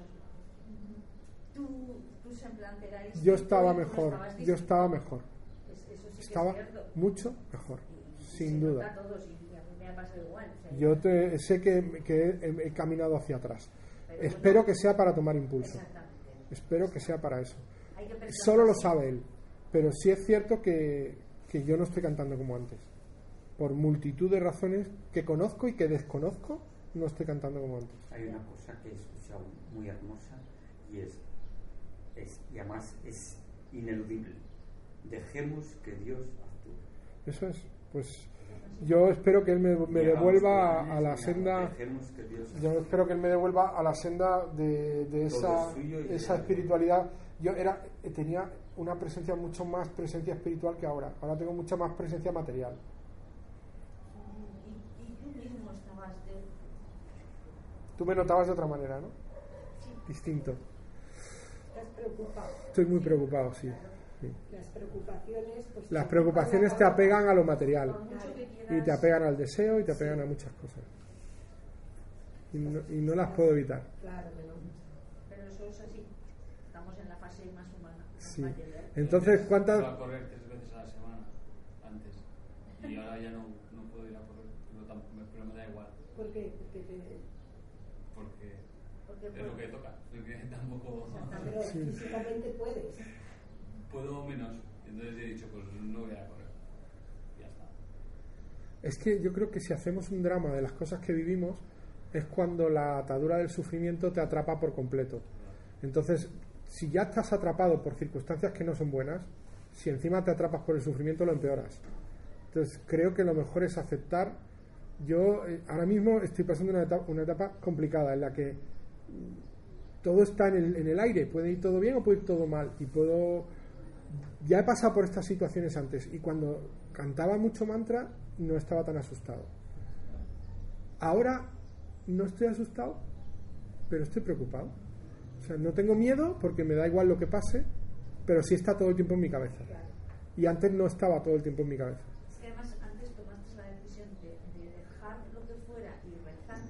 tu, tu semblante era Yo estaba tú mejor, yo estaba mejor. Es- eso sí que Estaba mucho mejor, sin duda. Yo te, sé que, que he, he caminado hacia atrás. Pero Espero que sea para tomar impulso. Exactamente. Espero que sea para eso. Solo lo sabe él. Pero sí es cierto que, que yo no estoy cantando como antes. Por multitud de razones que conozco y que desconozco, no estoy cantando como antes. Hay una cosa que he escuchado muy hermosa y es, es y además es ineludible. Dejemos que Dios actúe. Eso es. Pues yo espero que él me, devuelva jóvenes, a, a la mira, senda. Yo espero que él me devuelva a la senda de, esa, esa espiritualidad. Yo era tenía una presencia mucho más presencia espiritual que ahora. Ahora tengo mucha más presencia material. Y, y tú mismo estabas de... Tú me notabas de otra manera, ¿no? Distinto. Estás preocupado. Estoy muy preocupado, sí. Sí. Las preocupaciones. Pues, Las te preocupaciones te apegan a lo material que y te apegan al deseo y te apegan a muchas cosas. Y no, y no las puedo evitar. Claro que. Pero eso es así. Estamos en la fase más humana. más Sí. Entonces, Iba ¿cuántas, a correr tres veces a la semana antes. Y ahora ya no, no puedo ir a correr. Pero, tampoco, me- pero me da igual. ¿Por qué? Porque te- Porque Porque es lo que toca. Porque tampoco pero Sí. físicamente puedes. Puedo menos. Entonces he dicho, pues no voy a correr. Ya está. Es que yo creo que si hacemos un drama de las cosas que vivimos, es cuando la atadura del sufrimiento te atrapa por completo. Entonces, si ya estás atrapado por circunstancias que no son buenas, si encima te atrapas por el sufrimiento, lo empeoras. Entonces, creo que lo mejor es aceptar. Yo eh, ahora mismo estoy pasando una etapa, una etapa complicada en la que mm, todo está en el, en el aire. Puede ir todo bien o puede ir todo mal. Y puedo. Ya he pasado por estas situaciones antes. Y cuando cantaba mucho mantra, no estaba tan asustado. Ahora no estoy asustado, pero estoy preocupado. O sea, no tengo miedo porque me da igual lo que pase, pero sí está todo el tiempo en mi cabeza. Y antes no estaba todo el tiempo en mi cabeza. Es que además antes tomaste la decisión de, de dejar lo que fuera y rezar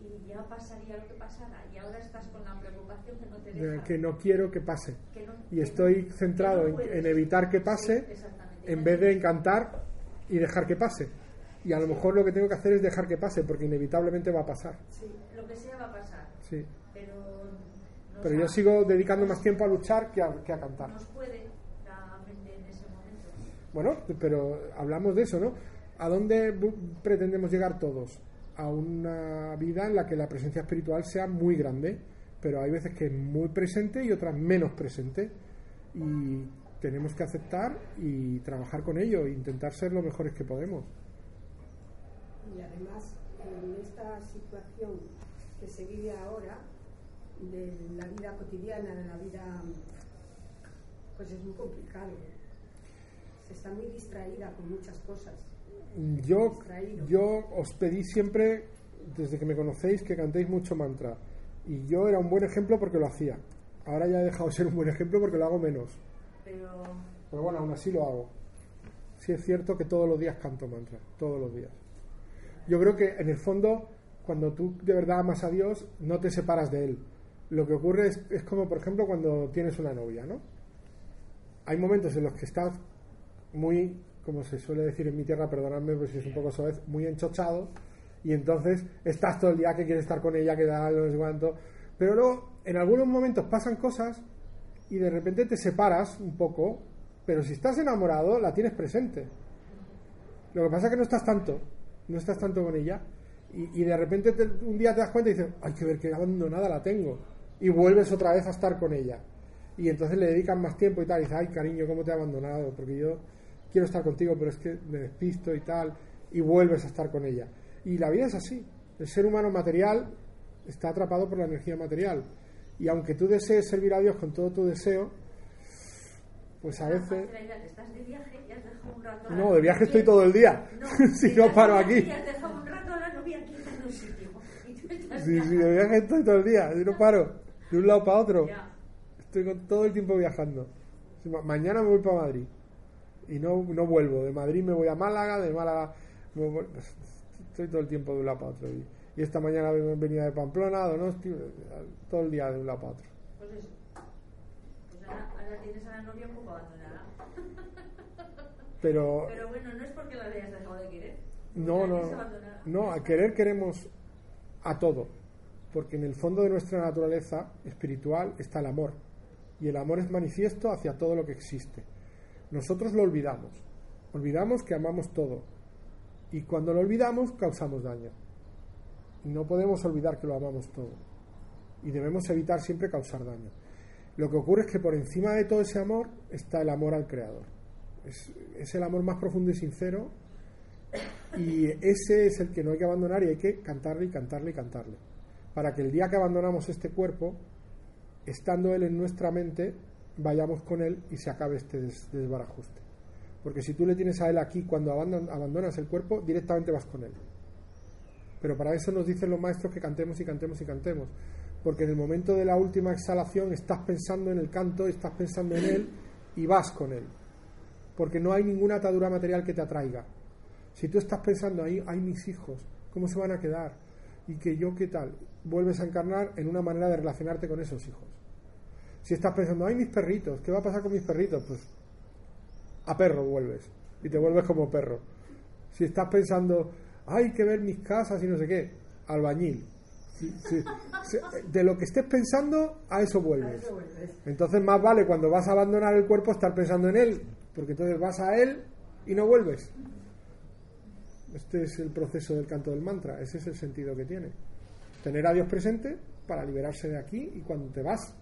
y ya pasaría lo que pasara y ahora estás con la preocupación que no te De deja que no quiero que pase. que no- Y que estoy no- centrado en, no puedes. en evitar que Sí, pase exactamente. en vez de encantar y dejar que pase. Y a lo mejor lo que tengo que hacer es dejar que pase, porque inevitablemente va a pasar. Sí. lo que sea va a pasar Sí. pero Pero yo sigo dedicando más tiempo a luchar que a, que a cantar. nos puede en ese momento Bueno, pero hablamos de eso, ¿no? ¿A dónde pretendemos llegar todos? A una vida en la que la presencia espiritual sea muy grande, pero hay veces que es muy presente y otras menos presente. Y tenemos que aceptar y trabajar con ello e intentar ser lo mejores que podemos. Y además, en esta situación que se vive ahora, de la vida cotidiana, de la vida, pues es muy complicado. Se está muy distraída con muchas cosas. Yo, yo os pedí siempre, desde que me conocéis, que cantéis mucho mantra. Y yo era un buen ejemplo porque lo hacía. Ahora ya he dejado de ser un buen ejemplo porque lo hago menos. pero Pero bueno, aún así lo hago. Sí es cierto que todos los días canto mantra, todos los días. Yo creo que en el fondo, cuando tú de verdad amas a Dios, no te separas de Él. Lo que ocurre es, es como, por ejemplo, cuando tienes una novia, ¿no? Hay momentos en los que estás muy, como se suele decir en mi tierra, perdonadme pues si es un poco suave, muy enchochado, Y entonces estás todo el día que quieres estar con ella, que da no sé cuánto. Pero luego, en algunos momentos pasan cosas y de repente te separas un poco, pero si estás enamorado, la tienes presente. Lo que pasa es que no estás tanto, no estás tanto con ella. Y, de repente te- un día te das cuenta y dices, hay que ver qué abandonada la tengo. Y vuelves otra vez a estar con ella. Y entonces le dedican más tiempo y tal. Y dices, ay cariño, ¿cómo te he abandonado? Porque yo quiero estar contigo, pero es que me despisto y tal. Y vuelves a estar con ella. Y la vida es así. El ser humano material está atrapado por la energía material. Y aunque tú desees servir a Dios con todo tu deseo, pues a veces... Hace la idea que estás de viaje y has dejado un rato a la No, de viaje estoy todo el día. si no paro aquí. Y has dejado un rato a la novia aquí en un sitio. Y tú estás Sí, sí, de viaje estoy todo el día. Si no paro. De un lado para otro. Ya. Estoy con- todo el tiempo viajando. Mañana me voy para Madrid. Y no, no vuelvo. De Madrid me voy a Málaga, de Málaga me voy- estoy todo el tiempo de un lado para otro. Y, y esta mañana venía de Pamplona, Donosti, todo el día de un lado para otro. Pues eso. Pues ahora, ahora tienes a la novia un poco abandonada. Pero Pero bueno, no es porque la hayas dejado de querer. no, no, no, a querer queremos a todo. Porque en el fondo de nuestra naturaleza espiritual está el amor. Y el amor es manifiesto hacia todo lo que existe. Nosotros lo olvidamos. Olvidamos que amamos todo. Y cuando lo olvidamos, causamos daño. Y no podemos olvidar que lo amamos todo. Y debemos evitar siempre causar daño. Lo que ocurre es que por encima de todo ese amor está el amor al Creador. Es, el amor más profundo y sincero. Y ese es el que no hay que abandonar y hay que cantarle y cantarle y cantarle. Para que el día que abandonamos este cuerpo, estando Él en nuestra mente, vayamos con Él y se acabe este des- desbarajuste. Porque si tú le tienes a Él aquí cuando abandon- abandonas el cuerpo, directamente vas con Él. Pero para eso nos dicen los maestros que cantemos y cantemos y cantemos. Porque en el momento de la última exhalación estás pensando en el canto, estás pensando en Él y vas con Él. Porque no hay ninguna atadura material que te atraiga. Si tú estás pensando, ahí hay mis hijos, ¿cómo se van a quedar? Y que yo, ¿qué tal? Vuelves a encarnar en una manera de relacionarte con esos hijos. Si estás pensando, ay, mis perritos, ¿qué va a pasar con mis perritos? Pues a perro vuelves y te vuelves como perro. Si estás pensando, hay que ver mis casas y no sé qué, albañil. Si- si- si- de lo que estés pensando, a eso A vuelves. eso vuelves. Entonces más vale cuando vas a abandonar el cuerpo estar pensando en él, porque entonces vas a él y no vuelves. Este es el proceso del canto del mantra, ese es el sentido que tiene. Tener a Dios presente para liberarse de aquí y cuando te vas,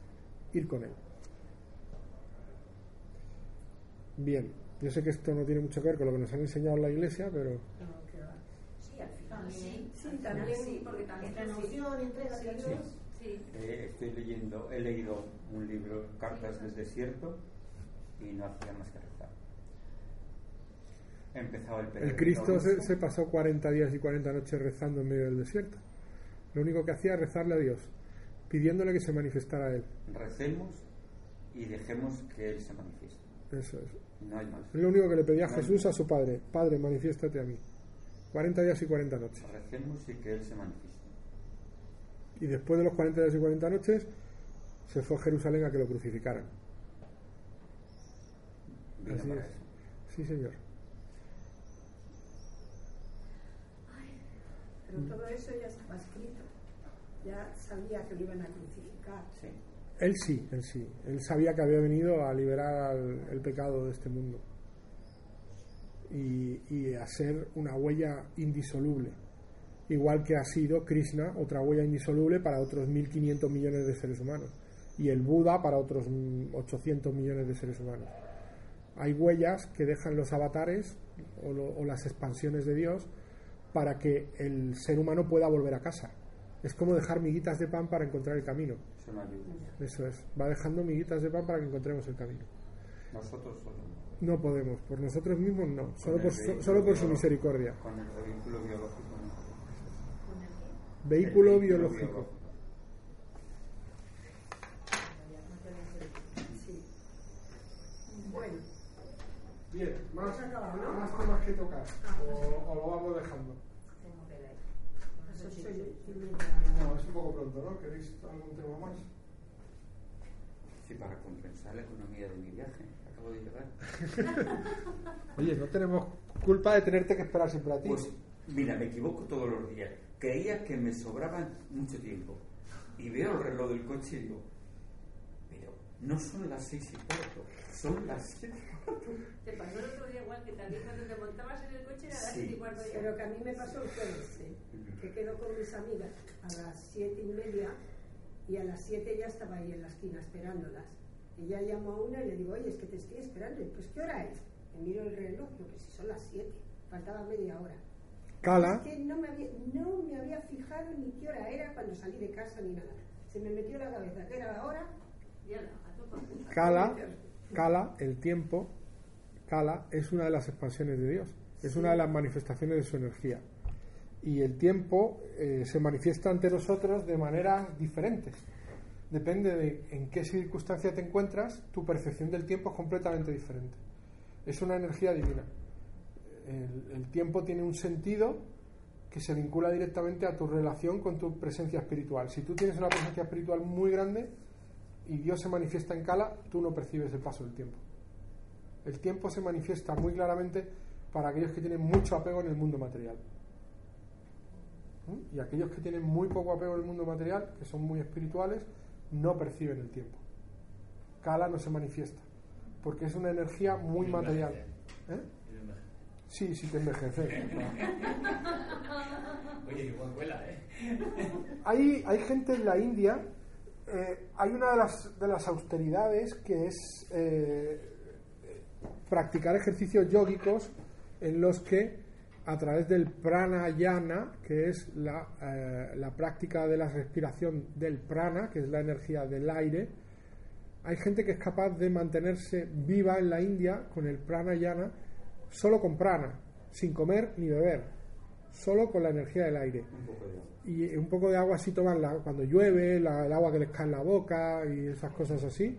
ir con él. Bien, yo sé que esto no tiene mucho que ver con lo que nos han enseñado en la iglesia, pero. Sí, al final sí. También sí, porque también entrega Dios. Sí. Eh, estoy leyendo, he leído un libro, Cartas del Desierto, y no hacía más que rezar. Empezaba el periodo el Cristo se, se pasó 40 días y 40 noches rezando en medio del desierto. Lo único que hacía era rezarle a Dios, pidiéndole que se manifestara a él. Recemos y dejemos que Él se manifieste. Eso es. No hay más. Es lo único que le pedía a No. Jesús a su padre. Padre, manifiéstate a mí. 40 días y 40 noches. Recemos y que Él se manifieste. Y después de los 40 días y 40 noches, se fue a Jerusalén a que lo crucificaran. Vino Así para es. eso. Sí, señor. Pero todo eso ya estaba escrito. Ya sabía que lo iban a crucificar. Sí. Él sí, él sí. Él sabía que había venido a liberar al- el pecado de este mundo y, y a ser una huella indisoluble. Igual que ha sido Krishna otra huella indisoluble para otros 1.500 millones de seres humanos y el Buda para otros mm, 800 millones de seres humanos. Hay huellas que dejan los avatares o, lo- o las expansiones de Dios para que el ser humano pueda volver a casa. Es como dejar miguitas de pan para encontrar el camino. Eso es. Va dejando miguitas de pan para que encontremos el camino. Nosotros solo. No podemos. Por nosotros mismos no. Solo por, su- vehículo solo por su biológico. misericordia. Con el vehículo biológico. no. ¿Con el qué? Vehículo El biológico. Bueno, Bien, más, Has acabado, ¿no? más temas que tocar. Ah. O, o lo vamos dejando. Tengo que leer. eso No es un poco pronto, ¿no? ¿Queréis algún tema más? Sí, para compensar la economía de mi viaje. Acabo de llegar. Oye, no tenemos culpa de tenerte que esperar siempre a ti. Pues Mira, me equivoco todos los días. Creía que me sobraba mucho tiempo. Y veo el reloj del coche y digo, pero no son las seis y cuarto, son las siete. Te pasó el otro día igual que también cuando te montabas en el coche era las Sí. siete y cuarto. Pero que a mí me pasó el jueves, ¿eh? que quedo con mis amigas a las siete y media y a las siete ya estaba ahí en la esquina esperándolas. Y ya llamo a una y le digo, oye, es que te estoy esperando. Y pues, ¿qué hora es? Y miro el reloj, digo, que si son las siete, faltaba media hora. Cala, Es que no me, había, no me había fijado ni qué hora era cuando salí de casa ni nada. Se me metió en la cabeza que era la hora. Y. Cala, Cala, el tiempo, Cala es una de las expansiones de Dios, es una de las manifestaciones de su energía. Y el tiempo eh, se manifiesta ante nosotros de maneras diferentes. Depende de en qué circunstancia te encuentras, tu percepción del tiempo es completamente diferente. Es una energía divina. El, el tiempo tiene un sentido que se vincula directamente a tu relación con tu presencia espiritual. Si tú tienes una presencia espiritual muy grande, y Dios se manifiesta en Cala, tú no percibes el paso del tiempo. El tiempo se manifiesta muy claramente para aquellos que tienen mucho apego en el mundo material. ¿Mm? Y aquellos que tienen muy poco apego en el mundo material, que son muy espirituales, no perciben el tiempo. Kala no se manifiesta, porque es una energía muy material. ¿Eh? Sí, sí te envejece. Oye, igual vuela, ¿eh? Hay, hay gente en la India, eh, hay una de las, de las austeridades que es eh, practicar ejercicios yógicos en los que a través del pranayana, que es la, eh, la práctica de la respiración del prana, que es la energía del aire, hay gente que es capaz de mantenerse viva en la India con el pranayana solo con prana, sin comer ni beber, solo con la energía del aire y un poco de agua así toman la- cuando llueve, la- el agua que les cae en la boca y esas cosas así.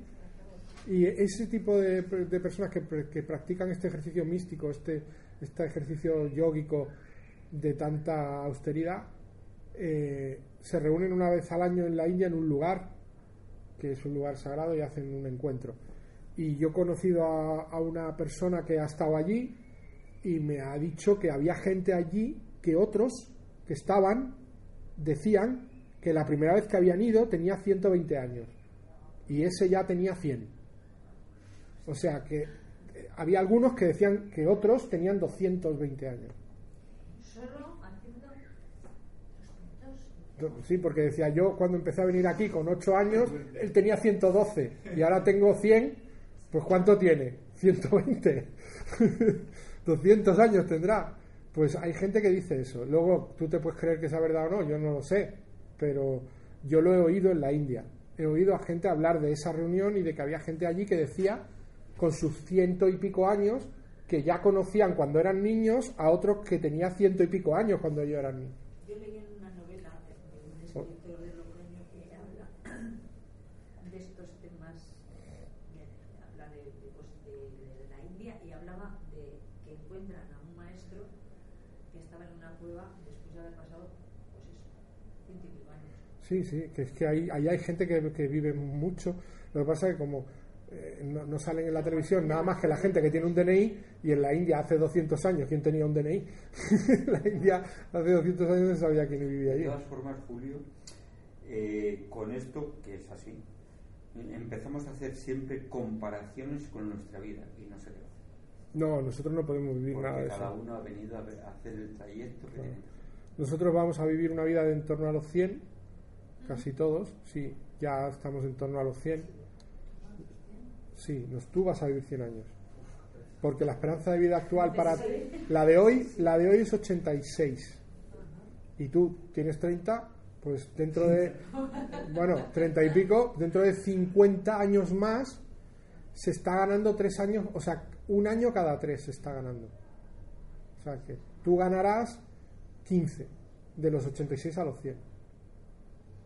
Y ese tipo de, de personas que, que practican este ejercicio místico, este, este ejercicio yógico de tanta austeridad, eh, se reúnen una vez al año en la India en un lugar, que es un lugar sagrado, y hacen un encuentro. Y yo he conocido a, a una persona que ha estado allí y me ha dicho que había gente allí que otros que estaban decían que la primera vez que habían ido tenía 120 años y ese ya tenía 100. O sea que eh, había algunos que decían que otros tenían 220 años. Solo haciendo. Sí, porque decía yo cuando empecé a venir aquí con 8 años, él tenía 112 y ahora tengo 100, pues ¿cuánto tiene? 120. 200 años tendrá. Pues hay gente que dice eso. Luego tú te puedes creer que es verdad o no, yo no lo sé, pero yo lo he oído en la India. He oído a gente hablar de esa reunión y de que había gente allí que decía, con sus ciento y pico años, que ya conocían cuando eran niños a otros que tenía ciento y pico años cuando ellos eran niños. Yo leí en una novela de un escritor de Logroño que habla de estos temas, habla de, de, pues, de- de la India y hablaba de que encuentran a un maestro que estaba en una cueva después de haber pasado, pues eso, ciento y pico años. Sí, sí, que es que ahí, ahí hay gente que, que vive mucho. Lo que pasa es que como eh, no, no salen en la televisión nada más que la gente que tiene un DNI y en la India hace 200 años, ¿quién tenía un DNI? en la India hace 200 años no sabía quién vivía De allí. todas formas, Julio, eh, con esto, que es así, empezamos a hacer siempre comparaciones con nuestra vida y no se debe. No, nosotros no podemos vivir Porque nada de cada eso. uno ha venido a, hacer el trayecto que Claro. tiene. Nosotros vamos a vivir una vida de en torno a los 100, casi todos, sí, ya estamos en torno a los 100. Sí, nos, tú vas a vivir 100 años. Porque la esperanza de vida actual para la de hoy, la de hoy es 86. Y tú tienes 30, pues dentro de bueno, 30 y pico, dentro de 50 años más se está ganando 3 años, o sea, un año cada 3 se está ganando. O sea que tú ganarás 15 de los 86 a los 100.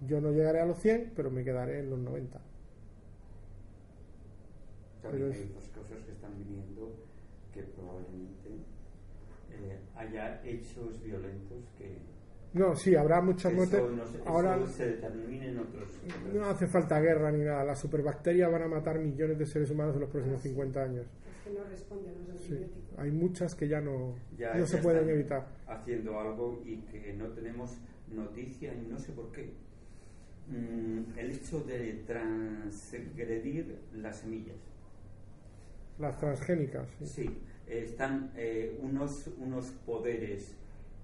Yo no llegaré a los 100, pero me quedaré en los 90. También Pero hay otras cosas que están viniendo que probablemente eh, haya hechos violentos que No, sí, habrá muchas muertes. no se- Ahora se en otros. no hace falta guerra ni nada. Las superbacterias van a matar millones de seres humanos en los próximos 50 años. Es que no responde a los Sí, antibióticos. hay muchas que ya no, Ya- no se pueden están evitar. Haciendo algo y que no tenemos noticia y no sé por qué. Mm, el hecho de transgredir las semillas. Las transgénicas. sí. Sí, están eh, unos, unos poderes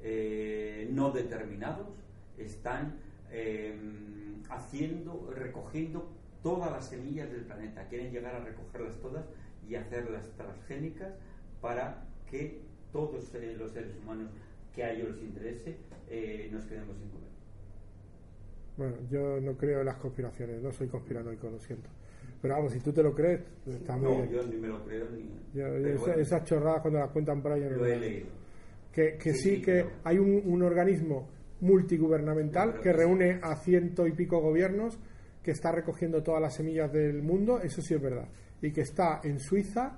eh, no determinados, están eh, haciendo, recogiendo todas las semillas del planeta. Quieren llegar a recogerlas todas y hacerlas transgénicas para que todos eh, los seres humanos que a ellos les interese eh, nos quedemos sin comer. Bueno, yo no creo en las conspiraciones, no soy conspiranoico, lo siento. Pero vamos, si tú te lo crees, está muy No, bien. yo ni me lo creo ni. Yo- yo pero esa- esas chorradas cuando las cuentan por ahí yo no lo he las- leído. Que, que Sí, que hay un, un organismo multigubernamental que que reúne a ciento y pico gobiernos que está recogiendo todas las semillas del mundo, eso sí es verdad. Y que está en Suiza,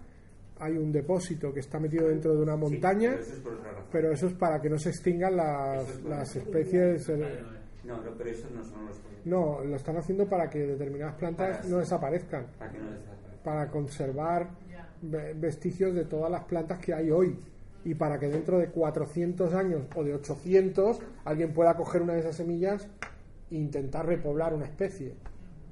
hay un depósito que está metido dentro de una Sí, montaña, pero eso es pero eso para que no se extingan las, es las especies. No, no, pero esos no son los. No, lo están haciendo para que determinadas plantas Para- no desaparezcan, Para que no desaparezca. para conservar vestigios de todas las plantas que hay hoy y para que dentro de 400 años o de 800 alguien pueda coger una de esas semillas e intentar repoblar una especie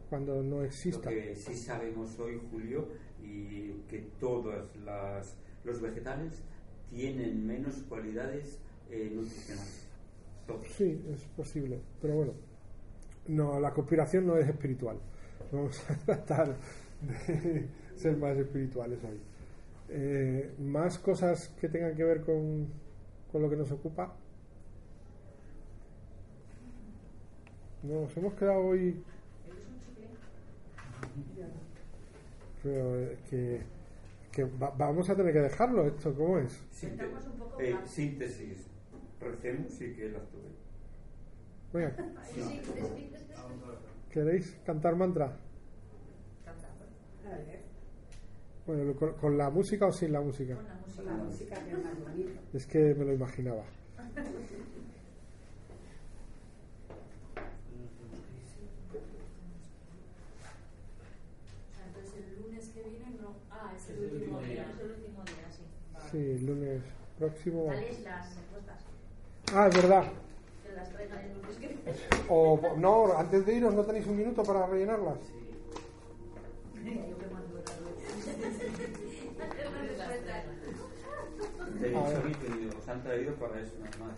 cuando no Lo exista. que sí sabemos hoy, Julio, y que todos las, los vegetales tienen menos cualidades eh, nutricionales. Sí, es posible, pero bueno, no, la conspiración no es espiritual. Vamos a tratar de ser más espirituales hoy. Eh, más cosas que tengan que ver con, con lo que nos ocupa. Nos hemos quedado hoy, pero es que, que va- vamos a tener que dejarlo esto, ¿cómo es? Eh, síntesis. Recemos y que las tuve. Venga. ¿queréis cantar mantra? Bueno, con, con la música o sin la música? Con la música. la música que es más bonita. Es que me lo imaginaba. O sea, entonces el lunes que viene no. Ah, es el Es el último último día. Es el último día, sí. El lunes próximo. Dales las respuestas. Ah, es verdad. O no, antes de iros, ¿no tenéis un minuto para rellenarlas? A venido, os han traído para eso, nada más.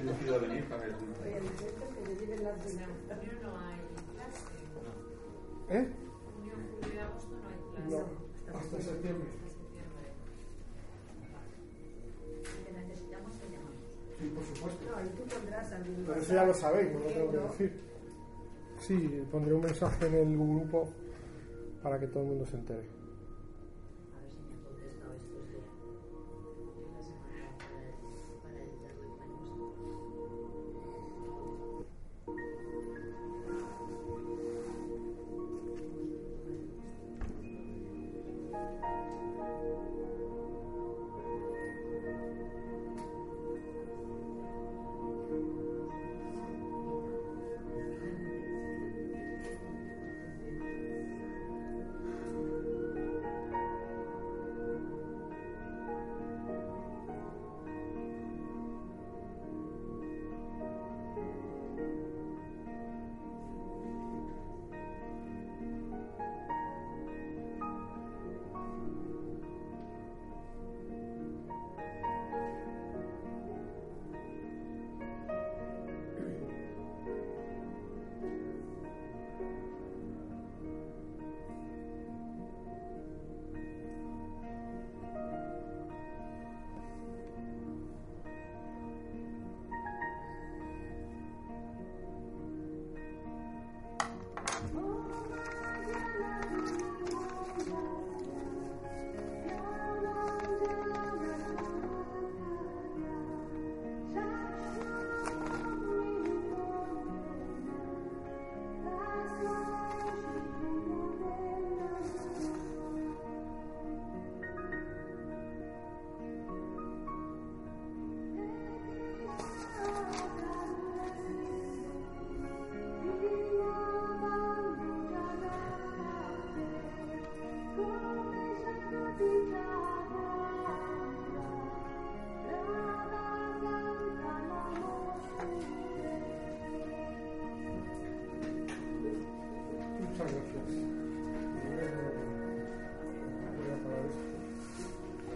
Inducido a venir para eso. nada Oye, más. Sí, por supuesto. No, y tú pondrás algún Pero eso ya lo sabéis, no lo tengo que decir. Sí, pondré un mensaje en el grupo para que todo el mundo se entere.